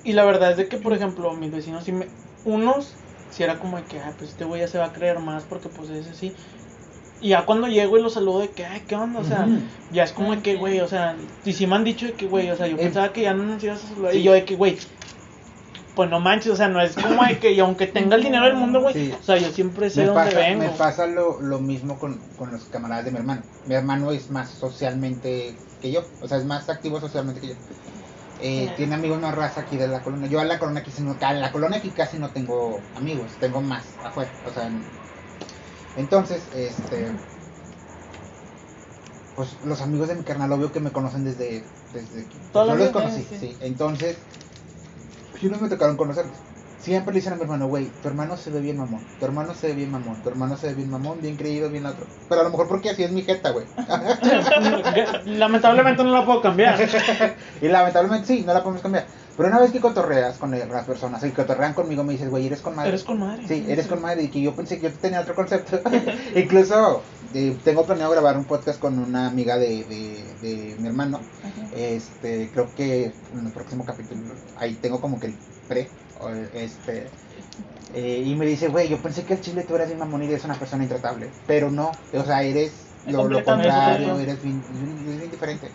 Y la verdad es de que, por ejemplo, mis vecinos, sí me, unos, si era como de que, ay, pues este güey ya se va a creer más porque, pues, es así. Y ya cuando llego y los saludo de que, ay, ¿qué onda? O sea, ya es como de que, güey, o sea, y si me han dicho de que, güey, o sea, yo Eh, pensaba que ya no nos ibas a saludar. sí. Y yo de que, güey, pues no manches, o sea, no es como de que, y aunque tenga el dinero del mundo, güey, Sí. o sea, yo siempre sé Me dónde pasa, vengo. me pasa lo, lo mismo con, con los camaradas de mi hermano. Mi hermano es más socialmente que yo, o sea, es más activo socialmente que yo. Eh. Tiene amigos más raza aquí de la colonia. Yo a la colonia aquí, no, a la colonia aquí casi no tengo amigos, tengo más afuera. O sea, en- entonces, este, pues los amigos de mi carnal, obvio que me conocen desde, desde la yo los conocí, sí. sí. Entonces, pues, unos me tocaron conocerlos. Siempre le dicen a mi hermano, güey, tu hermano se ve bien mamón, tu hermano se ve bien mamón, tu hermano se ve bien mamón, bien creído, bien otro. Pero a lo mejor porque así es mi jeta, güey. [LAUGHS] Lamentablemente no la puedo cambiar. [LAUGHS] y lamentablemente sí, no la podemos cambiar. Pero una vez que cotorreas con las personas, y cotorrean conmigo, me dices, güey, eres con madre. Eres con madre. Sí, eres con madre y que yo pensé que yo tenía otro concepto. [LAUGHS] [LAUGHS] Incluso eh, tengo planeado grabar un podcast con una amiga de, de, de mi hermano. Ajá. Este, creo que en el próximo capítulo, ahí tengo como que el pre, este, eh, y me dice, güey, yo pensé que el chile tú eras bien mamón y eres una persona intratable, pero no, o sea, eres lo, contrario, eres bien, eres bien diferente.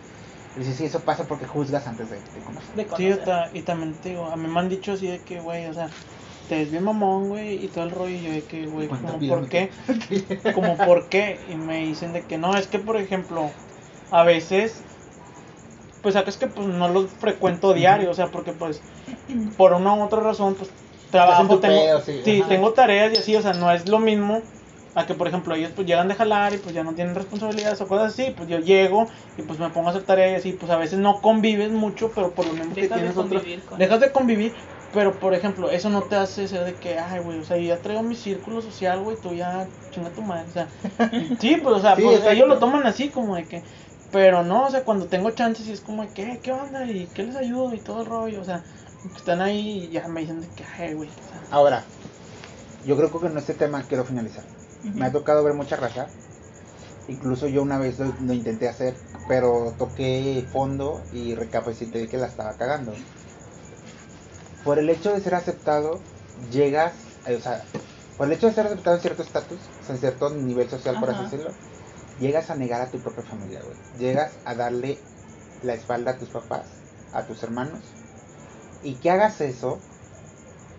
Y dice, sí, eso pasa porque juzgas antes de, de conocer. De Sí, y también te digo, a mí me han dicho así de que, güey, o sea, te ves bien mamón, güey, y todo el rollo, y yo de que, güey, como, ¿por qué? Como, ¿por qué? Y me dicen de que no, es que, por ejemplo, a veces, pues, sabes que, pues, no los frecuento diario, o sea, porque, pues, por una u otra razón, pues, trabajo, tengo, pedo, sí, tengo tareas y así, o sea, no es lo mismo a que, por ejemplo, ellos, pues, llegan de jalar y, pues, ya no tienen responsabilidades o cosas así, pues, yo llego y, pues, me pongo a hacer tareas y así, pues, a veces no convives mucho, pero por lo que Dejas de tienes otro... Dejas de convivir, pero por ejemplo, eso no te hace ser de que, ay, güey, o sea, yo ya traigo mi círculo social, güey, tú ya chinga tu madre, o sea, [LAUGHS] sí, pues, o sea, Sí, pues, ellos lo toman así, como de que, pero no, o sea, cuando tengo chances, y es como de que, ¿qué onda? ¿Y qué les ayudo? Y todo el rollo, o sea, están ahí y ya me dicen de que, ay, güey, o sea, Ahora, yo creo que con este tema quiero finalizar. Me ha tocado ver mucha raza Incluso yo una vez lo, lo intenté hacer, pero toqué fondo y recapacité que la estaba cagando. Por el hecho de ser aceptado, llegas, eh, o sea, por el hecho de ser aceptado en cierto estatus, o sea, en cierto nivel social, por así Ajá. decirlo, llegas a negar a tu propia familia, güey. Llegas a darle la espalda a tus papás, a tus hermanos. Y que hagas eso,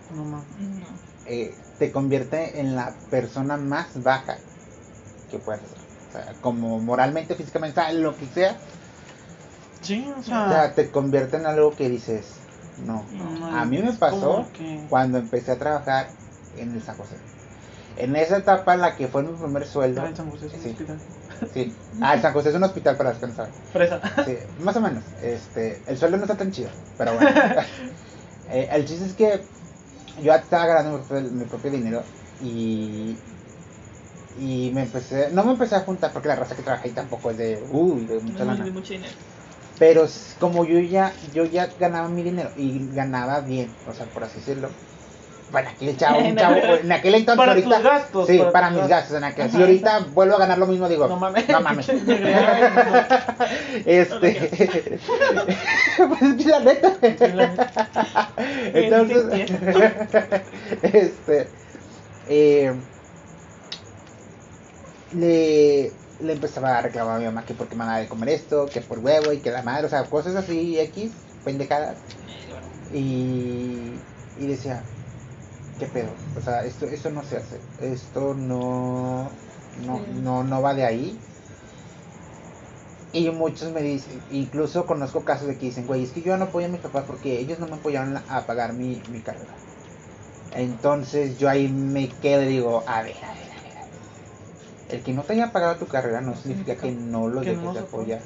No. No. eh, te convierte en la persona más baja que puedas hacer. O sea, como moralmente, físicamente, sea, lo que sea, Sí, o o sea. sea, te convierte en algo que dices, no. no, A mí me pasó que- cuando empecé a trabajar en el San José. En esa etapa la que fue mi primer sueldo. Ah, en San José es un Sí. hospital. Sí. Ah, el San José es un hospital para saben. Fresa. Sí, más o menos. Este, el sueldo no está tan chido, pero bueno. [LAUGHS] Eh, el chiste es que yo estaba ganando mi propio, mi propio dinero y y me empecé, no me empecé a juntar porque la raza que trabaja ahí tampoco es de, uy, de mucha No, lana. de mucho dinero. Pero como yo ya, yo ya ganaba mi dinero y ganaba bien, o sea, por así decirlo. Bueno, aquel [LAUGHS] chavo, un chavo, en aquel entonces Para ahorita. tus gastos, Sí, para para, tus mis gastos. gastos en aquel. Si Ajá. ahorita vuelvo a ganar lo mismo, digo, No mames. No mames. [LAUGHS] Este. [LAUGHS] pues es que la neta. la neta. Entonces. este. Eh, le, le empezaba a reclamar a mi mamá que porque me daba de comer esto, que por huevo y que la madre, o sea, cosas así, X, pendejadas. Y, y decía, ¿qué pedo? O sea, esto, esto no se hace, esto no, no, no, no va de ahí. Y muchos me dicen, incluso conozco casos de que dicen, güey, es que yo no apoyo a mis papás porque ellos no me apoyaron a pagar mi, mi carrera. Entonces yo ahí me quedo y digo, a ver, a ver, a ver, a ver. El que no te haya pagado tu carrera no significa que no lo Que dejes de apoyar.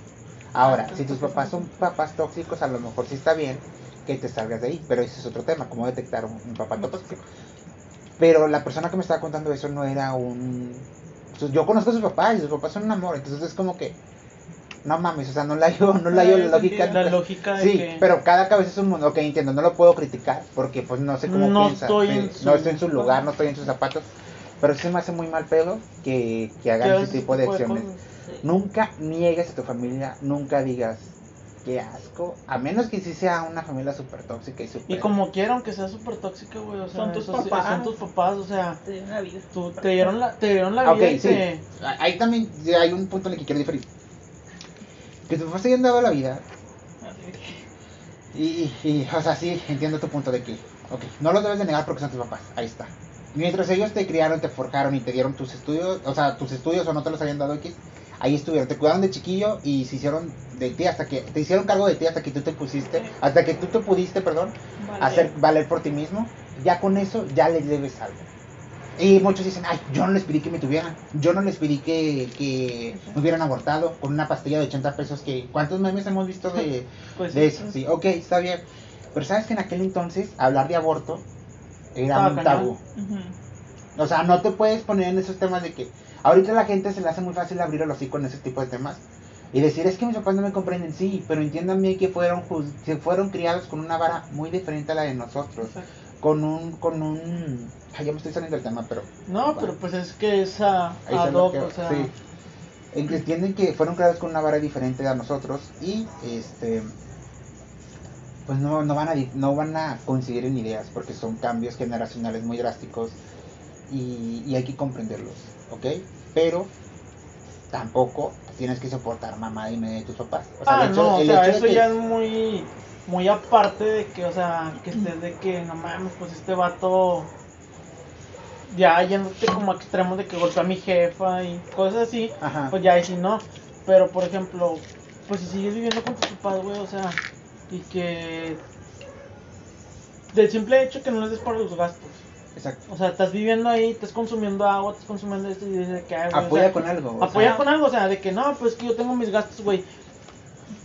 Ahora, si tus papás son papás tóxicos, a lo mejor sí está bien que te salgas de ahí, pero ese es otro tema, cómo detectar un, un papá tóxico. Pero la persona que me estaba contando eso no era un... pues, Yo conozco a sus papás y sus papás son un amor, entonces es como que... No mames, o sea, no la hallo, no la hallo la lógica. La lógica de Sí, que. pero cada cabeza es un mundo. Ok, entiendo, no lo puedo criticar porque pues no sé cómo No piensa. estoy su- No estoy en su lugar, no estoy en sus zapatos. Pero sí me hace muy mal pedo que, que hagan ese tipo de acciones. Sí. Nunca niegues a tu familia, nunca digas qué asco, a menos que sí sea una familia súper tóxica y súper... Y como quiera, aunque sea súper tóxica, güey. O sea, Son tus papás. Son tus papás, o sea. Te dio una vida. Tú, te dieron la, te dieron la vida sí. te- Ahí también hay un punto en el que quiero diferir. Que tus papás te hayan dado la vida y, y, y, o sea, sí, entiendo tu punto de que, ok, no los debes de negar porque son tus papás, ahí está. Mientras ellos te criaron, te forjaron y te dieron tus estudios, o sea, tus estudios o no te los habían dado X, ahí estuvieron, te cuidaron de chiquillo y se hicieron de ti hasta que, te hicieron cargo de ti hasta que tú te pusiste, hasta que tú te pudiste, perdón, Vale. hacer valer por ti mismo, ya con eso ya les debes algo. Y muchos dicen, ay, yo no les pedí que me tuvieran, yo no les pedí que, que me hubieran abortado con una pastilla de 80 pesos que, ¿cuántos memes hemos visto de, [LAUGHS] Pues de eso? Sí, ok, está bien. Pero sabes que en aquel entonces hablar de aborto era un tabú. O sea, no te puedes poner en esos temas de que ahorita a la gente se le hace muy fácil abrir el hocico en ese tipo de temas y decir es que mis papás no me comprenden, sí, pero entiendan bien que fueron que fueron criados con una vara muy diferente a la de nosotros, con un con un ay, ya me estoy saliendo del tema, pero No, pero pues es que es a, se lo hoc, que- o sea. sí. En que entienden que fueron criados con una vara diferente a nosotros y este pues no, no van a no van a coincidir en ideas porque son cambios generacionales muy drásticos y, y hay que comprenderlos, ¿ok? Pero tampoco tienes que soportar mamá y media de tus papás. O sea, ah, el hecho- no, o el sea, hecho eso que- ya es muy, muy aparte de que, o sea, que estés de que, no mames, pues este vato ya yéndote como a extremos de que golpea a mi jefa y cosas así, Ajá. pues ya ahí sí no. Pero, por ejemplo, pues si sigues viviendo con tus papás, güey, o sea, y que del simple hecho que no les des para los gastos. Exacto. O sea, estás viviendo ahí, estás consumiendo agua, estás consumiendo esto y dices que, ay, güey, o Apoya sea, con algo. Apoya sea, con algo, o sea, de que no, pues que yo tengo mis gastos, güey.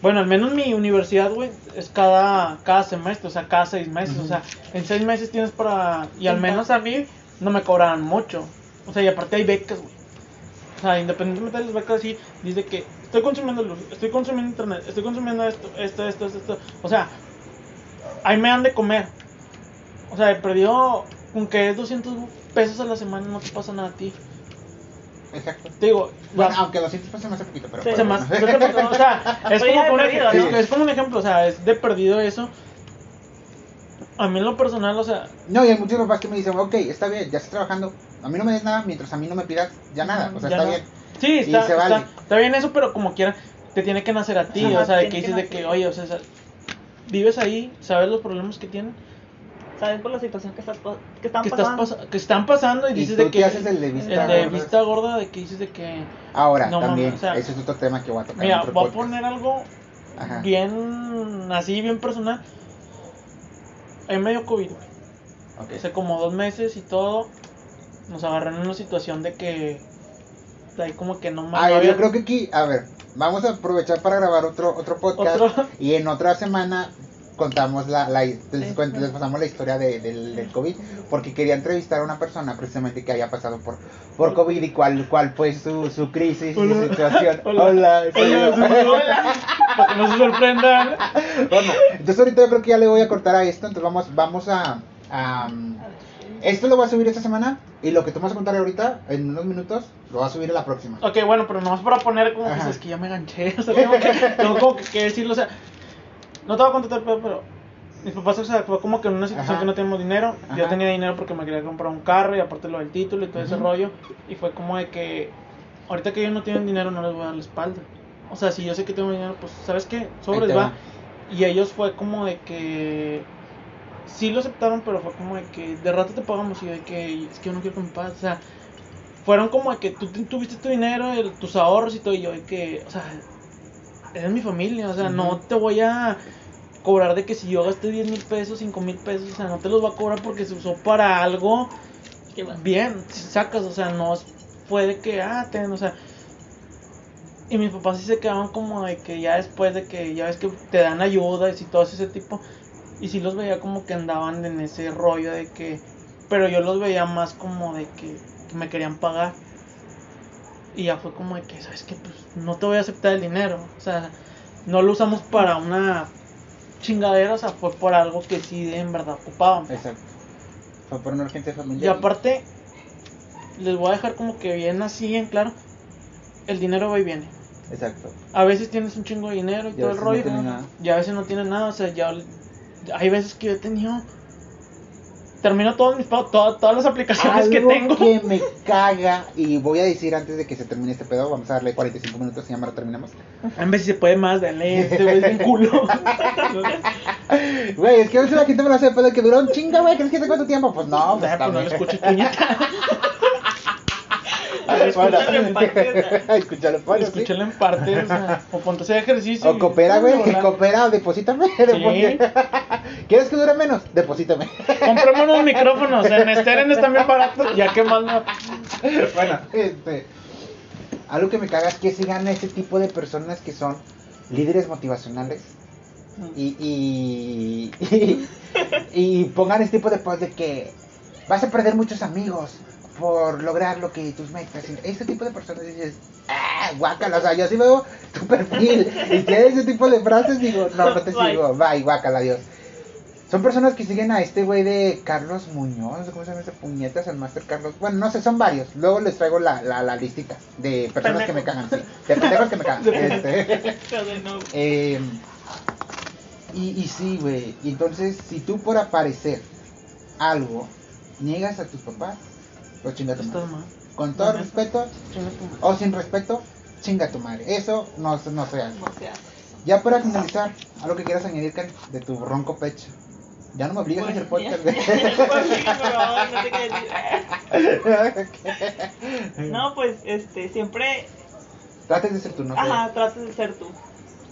Bueno, al menos mi universidad, güey, es cada, cada semestre, o sea, cada seis meses. O sea, en seis meses tienes para. Y al menos a mí no me cobraban mucho. O sea, y aparte hay becas, güey. O sea, independientemente de las becas, sí, dice que estoy consumiendo luz, estoy consumiendo internet, estoy consumiendo esto, esto, esto, esto. esto. O sea, ahí me han de comer. O sea, he perdido con que es 200 pesos a la semana, no te pasa nada a ti. Exacto. Te digo, Bueno, la- aunque 200 pesos me hace poquito, pero. Sí. más, que- o sea, [LAUGHS] es como, un perdido, ejemplo, ¿no? es como un ejemplo, o sea, es de perdido eso. A mí en lo personal, o sea, No, y hay muchos papás que me dicen, ok, está bien, ya estás trabajando. A mí no me des nada mientras a mí no me pidas ya nada. O sea, está no. bien. sí, Y está, se vale. está, está bien eso, pero como quiera, te tiene que nacer a ti, Ajá, o sea, de que que dices de que, oye, o sea, vives ahí, sabes los problemas que tienen, ¿Sabes por la situación que, estás, que están que, estás pasando? pas- que están pasando y Y dices tú de te que... haces el de vista el de gorda. vista gorda, de que dices de que... Ahora, No, también, o sea, ese es otro tema que voy a tocar. en Mira, otro voy a podcast. poner algo Ajá. bien, así, bien personal. Hay medio COVID, güey. Ok. Hace como dos meses y todo, nos agarraron en una situación de que... ahí como que no más... A no había- yo creo que aquí, a ver, vamos a aprovechar para grabar otro otro podcast Otro. y en otra semana contamos la, la les, Sí. cuento- les pasamos la historia de- del, del COVID porque quería entrevistar a una persona precisamente que haya pasado por por COVID y cuál cuál fue su, su crisis Hola. su situación. Hola. Hola, Hola, yo. Para que no se sorprendan. Bueno, entonces ahorita yo creo que ya le voy a cortar a esto, entonces vamos vamos a, a esto lo voy a subir esta semana y lo que te vamos a contar ahorita en unos minutos lo voy a subir a la próxima. Ok, bueno, pero nomás para poner como que es que ya me ganché. [LAUGHS] O sea, tengo que, tengo como que, que decirlo. O sea, no te voy a contar pero, pero mis papás, o sea, fue como que en una situación Ajá. que no teníamos dinero. Yo tenía dinero porque me quería comprar un carro y aparte lo del título y todo ese rollo. Y fue como de que ahorita que ellos no tienen dinero, no les voy a dar la espalda. O sea, si yo sé que tengo dinero, pues, ¿sabes qué? Sobres va. va. Y ellos fue como de que. Sí lo aceptaron, pero fue como de que de rato te pagamos y de que es que yo no quiero que me pagues. O sea, fueron como de que tú tú tuviste tu dinero, el- tus ahorros y todo, y yo de que, o sea, eres mi familia, o sea, no te voy a cobrar de que si yo gasté 10 mil pesos, 5 mil pesos, o sea, no te los voy a cobrar porque se usó para algo bien, si sacas, o sea, no es- fue de que, ah, ten, o sea. Y mis papás sí se quedaban como de que ya después de que ya ves que te dan ayudas y todo ese tipo. Y sí los veía como que andaban en ese rollo de que. Pero yo los veía más como de que, que me querían pagar. Y ya fue como de que, ¿sabes qué? Pues no te voy a aceptar el dinero. O sea, no lo usamos para una chingadera, o sea, fue por algo que sí en verdad ocupábamos. Exacto. Fue por una urgencia Y familiar. aparte, les voy a dejar como que bien así, en claro. El dinero va y viene. Exacto. A veces tienes un chingo de dinero y, Y todo el no rollo. y a veces no tienes nada. O sea, ya. Hay veces que yo he tenido. Termino todos mis pagos, todas, las aplicaciones que tengo. que me [LAUGHS] caga, y voy a decir antes de que se termine este pedo, vamos a darle 45 minutos y ya me lo terminamos. En vez si se puede más, dale. Este güey es culo. [LAUGHS] Güey, es que a veces la gente me lo hace de pedo que duró un chingo, güey, ¿crees que se cuánto tiempo? Pues no, pues [LAUGHS] Ah, pues no también. lo escuches, puñeta. Escúchalo en partes. Escúchalo en partes, sí. Escúchalo en parte. O, sea, o ponte a hacer ejercicio. O coopera, güey, coopera, deposítame. [LAUGHS] deposita- ¿Quieres que dure menos? Deposítame. Comprame unos micrófonos. En Steren están bien baratos. Ya que más no. bueno, este. Algo que me caga es que sigan ese tipo de personas que son líderes motivacionales y, y, y, y pongan este tipo de post de que vas a perder muchos amigos por lograr lo que tus metas. Y Ese tipo de personas dices, ah, guácala, o sea, yo sí veo tu perfil y tienes ese tipo de frases, digo, no, no te Bye. sigo, bye, guácala, adiós. Son personas que siguen a este güey de Carlos Muñoz, no sé ¿cómo se llama ese puñetas? El Master Carlos. Bueno, no sé, son varios. Luego les traigo la, la, la listita de personas que me cagan, sí. De pendejos que me cagan. [LAUGHS] Este, eh, y, y sí, güey. y Entonces, si tú por aparecer algo niegas a tus papás, pues chinga tu madre. Con todo Ajá. respeto o sin respeto, chinga tu madre. Eso no, no se hace. No se hace. Ya para finalizar, algo que quieras añadir, Karen, de tu ronco pecho. Ya no me obligas a hacer podcast. [LAUGHS] Pues, sí, por favor, [LAUGHS] no pues, este, siempre, Trates de ser tú, no ajá, trates de ser tú.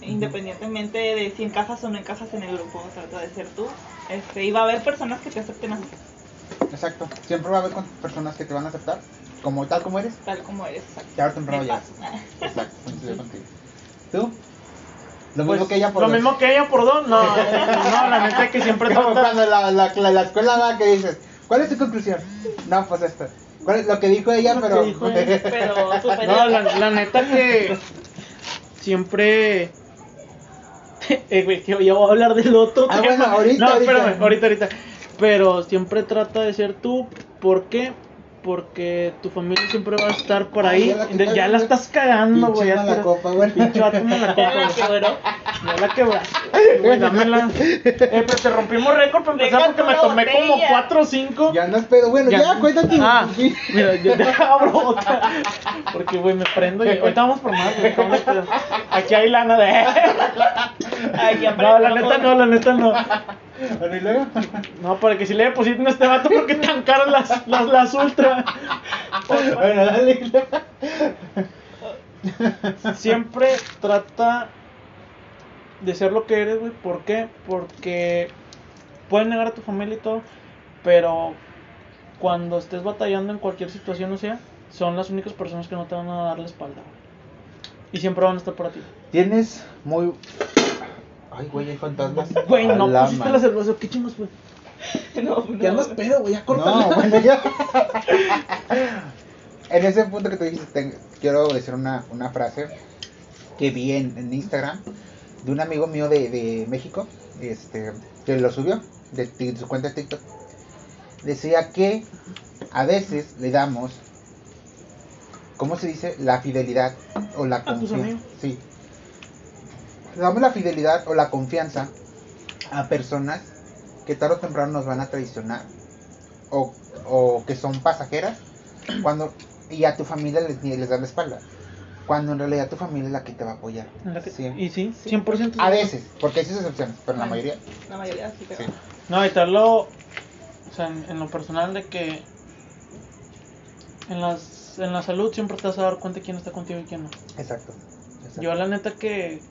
Independientemente de si encajas o no encajas en el grupo, trata de ser tú. Este, y va a haber personas que te acepten así, Exacto. Siempre va a haber con- personas que te van a aceptar, como tal como eres. tal como eres. exacto. O temprano ya. [LAUGHS] Exacto. coincido contigo. ¿Tú? Lo Pues, mismo que ella por Lo dos. mismo que ella por dos. No, [LAUGHS] no, la neta es que siempre Como trata. cuando la, la, la, la escuela va que dices, ¿cuál es tu conclusión? No, pues esto. ¿Cuál es lo que dijo ella, Lo que pero... dijo ella. [LAUGHS] Pero. No, la, la neta que siempre. Eh, güey, que yo voy a hablar del otro. Ah, tema. bueno, ahorita, No, ahorita. espérame, ahorita, ahorita. Pero siempre trata de ser tú, porque porque tu familia siempre va a estar por Ay, ahí. ya la Ya, la estás cagando, güey. Ya te- copa, güey. Pinche vato mala copa, [LAUGHS] Ya la güey. Ya la quebraste. [LAUGHS] Güey, dámela. Eh, pero te rompimos récord para empezar porque me la tomé como botella. 4 o 5. Ya no es pedo. Bueno, ya, cuéntate. Ah, [LAUGHS] mira, yo te abro otra. Porque, güey, me prendo y ahorita vamos por más, güey. Aquí hay lana de. Ay, ya No, la neta no, la neta no. Bueno, y luego. No, para que si le depositen a este vato porque tan caras las, las, las ultra. Bueno, dale. Siempre trata de ser lo que eres, güey. ¿Por qué? Porque pueden negar a tu familia y todo, pero cuando estés batallando en cualquier situación, o sea, son las únicas personas que no te van a dar la espalda. Y siempre van a estar para ti. Tienes muy. Ay, güey, hay fantasmas. Güey, no A la pusiste madre. la cerveza, ¿qué chingos, güey? [LAUGHS] No, no. ¿Qué andas pedo, güey? Ya córtala. No, [LAUGHS] bueno, ya. [LAUGHS] en ese punto que tú dijiste, te- quiero decir una, una frase que vi en, en Instagram de un amigo mío de, de México, este, que lo subió de, de su cuenta de TikTok. Decía que a veces le damos, ¿cómo se dice? La fidelidad o la confianza. Sí. Damos la fidelidad o la confianza a personas que tarde o temprano nos van a traicionar o, o que son pasajeras cuando y a tu familia les, les das la espalda cuando en realidad tu familia es la que te va a apoyar En la que- Sí. Y sí, 100%. a veces porque hay sus excepciones pero en la Bueno. mayoría La mayoría sí, pero. sí No, evitarlo, o sea, en, en lo personal de que en, las, en la salud siempre te vas a dar cuenta quién está contigo y quién no. exacto, exacto. Yo la neta que...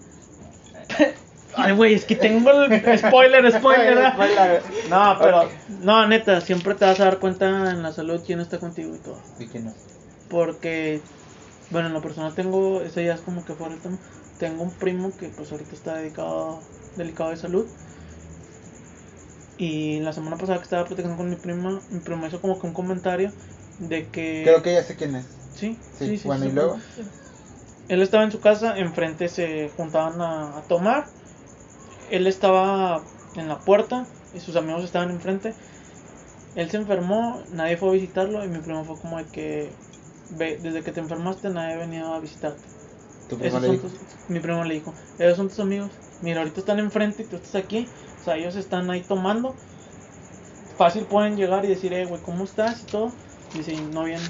Ay, güey, es que tengo el spoiler, spoiler. [LAUGHS] No, pero, no, neta, siempre te vas a dar cuenta en la salud quién está contigo y todo. ¿Y quién no? Porque, bueno, en lo personal tengo, eso ya es como que fuera el tema. Tengo un primo que pues ahorita está dedicado, delicado de salud. Y la semana pasada que estaba platicando con mi prima, mi prima hizo como que un comentario de que... creo que ya sé quién es Sí, sí, sí, sí. bueno sí, y luego Él estaba en su casa, enfrente se juntaban a, a tomar. Él estaba en la puerta y sus amigos estaban enfrente. Él se enfermó, nadie fue a visitarlo y mi primo fue como de que ve, desde que te enfermaste nadie ha venido a visitarte. tu primo le son dijo tus- mi primo le dijo, esos son tus amigos. Mira, ahorita están enfrente y tú estás aquí. O sea, ellos están ahí tomando. Fácil pueden llegar y decir, eh, güey, ¿cómo estás? Y todo. Y dice, "Y no vienen.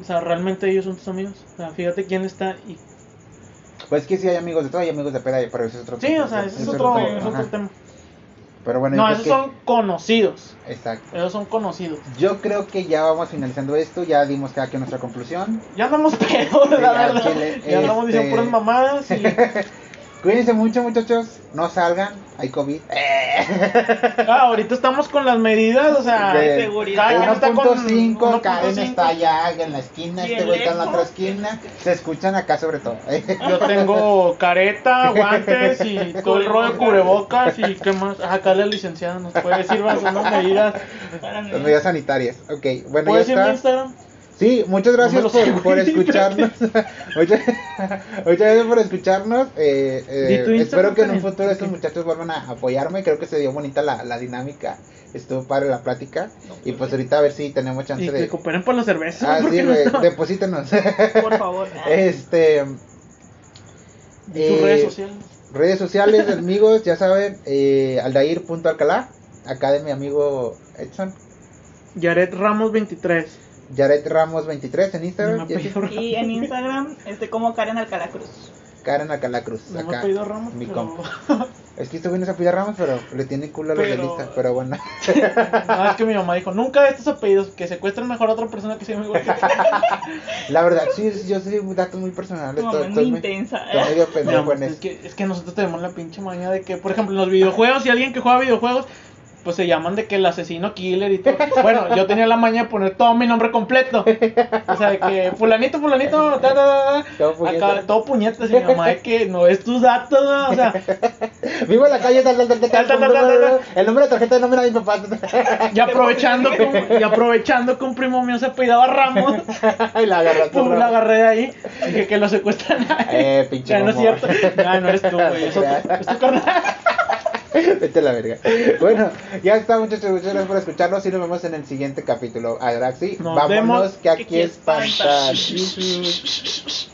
O sea, realmente ellos son tus amigos. O sea, fíjate quién está y pues que sí hay amigos de todo hay amigos de peda pero eso es otro Sí, tipo, o sea, ese es otro, tema. es otro tema. pero bueno No, esos son conocidos. exacto Esos son conocidos. yo creo que ya vamos finalizando esto ya dimos cada quien nuestra conclusión Ya andamos [LAUGHS] pedos, la verdad. ya andamos diciendo este- puras mamadas y... [LAUGHS] Cuídense mucho, muchachos. No salgan. Hay COVID. [LAUGHS] Ah, ahorita estamos con las medidas, o sea... De seguridad. cada quien está con 1.5. Karen 1.5. está allá en la esquina. Este güey está en la otra esquina. Se escuchan acá, sobre todo. [LAUGHS] Yo tengo careta, guantes y todo el rollo de cubrebocas y qué más. Acá la licenciada nos puede decir más unas medidas. Las medidas sanitarias. Ok, bueno, ¿Puedes decir mi está. Instagram? Sí, muchas gracias No por, por escucharnos. [LAUGHS] muchas, muchas gracias por escucharnos. Eh, eh, espero que en un futuro estos muchachos vuelvan a apoyarme. Creo que se dio bonita la, la dinámica. Estuvo padre la plática. Y pues ahorita a ver si tenemos chance Y de. que cooperen por la cerveza. Ah, sí, güey. Deposítenos. [LAUGHS] Por favor. [LAUGHS] este. Di tus eh, redes sociales. Redes sociales, amigos, ya saben. Eh, Aldair.alcalá. Acá de mi amigo Edson. Yaret Ramos 23. Jared Ramos 23 en No Instagram. Y en Instagram, este como Karen Alcalá Cruz. Karen Alcalá Cruz. No me acá. Ramos, mi pero... compa. Es que este güey no se pide Ramos, pero le tiene culo a los Pero-. Pero bueno. [LAUGHS] No, es que mi mamá dijo, nunca de estos apellidos, que secuestren mejor a otra persona que se llame igual que tú. La verdad, sí, yo soy un dato muy personal. Mamá Estoy, es muy muy, intensa. estoy medio en es, que, es que nosotros tenemos la pinche maña de que, por ejemplo, en los videojuegos, si alguien que juega videojuegos, pues se llaman de que el asesino killer y todo. Bueno, yo tenía la maña de poner todo mi nombre completo. O sea, de que fulanito, fulanito, ta, ta, ta, ta. Todo puñeta. Acá, todo puñetas y mi mamá de que no es tus datos, ¿no? o sea, Vivo en la calle, tal, tal, tal, tal, Tal, tal, el número de tarjeta de nómina de mi papá. y aprovechando que, y aprovechando que un primo mío se apellidaba Ramos, [LAUGHS] y la agarraste. pum, la agarré de ahí, dije que lo secuestran. Eh, pinche Ya no es cierto. Ya no eres tú, güey, es tu carnal. [LAUGHS] Vete a la verga. Bueno, ya está, muchachos. Muchas gracias por escucharnos y nos vemos en el siguiente capítulo. Ahora sí, Nos vámonos vemos. que aquí espantan. Jesús.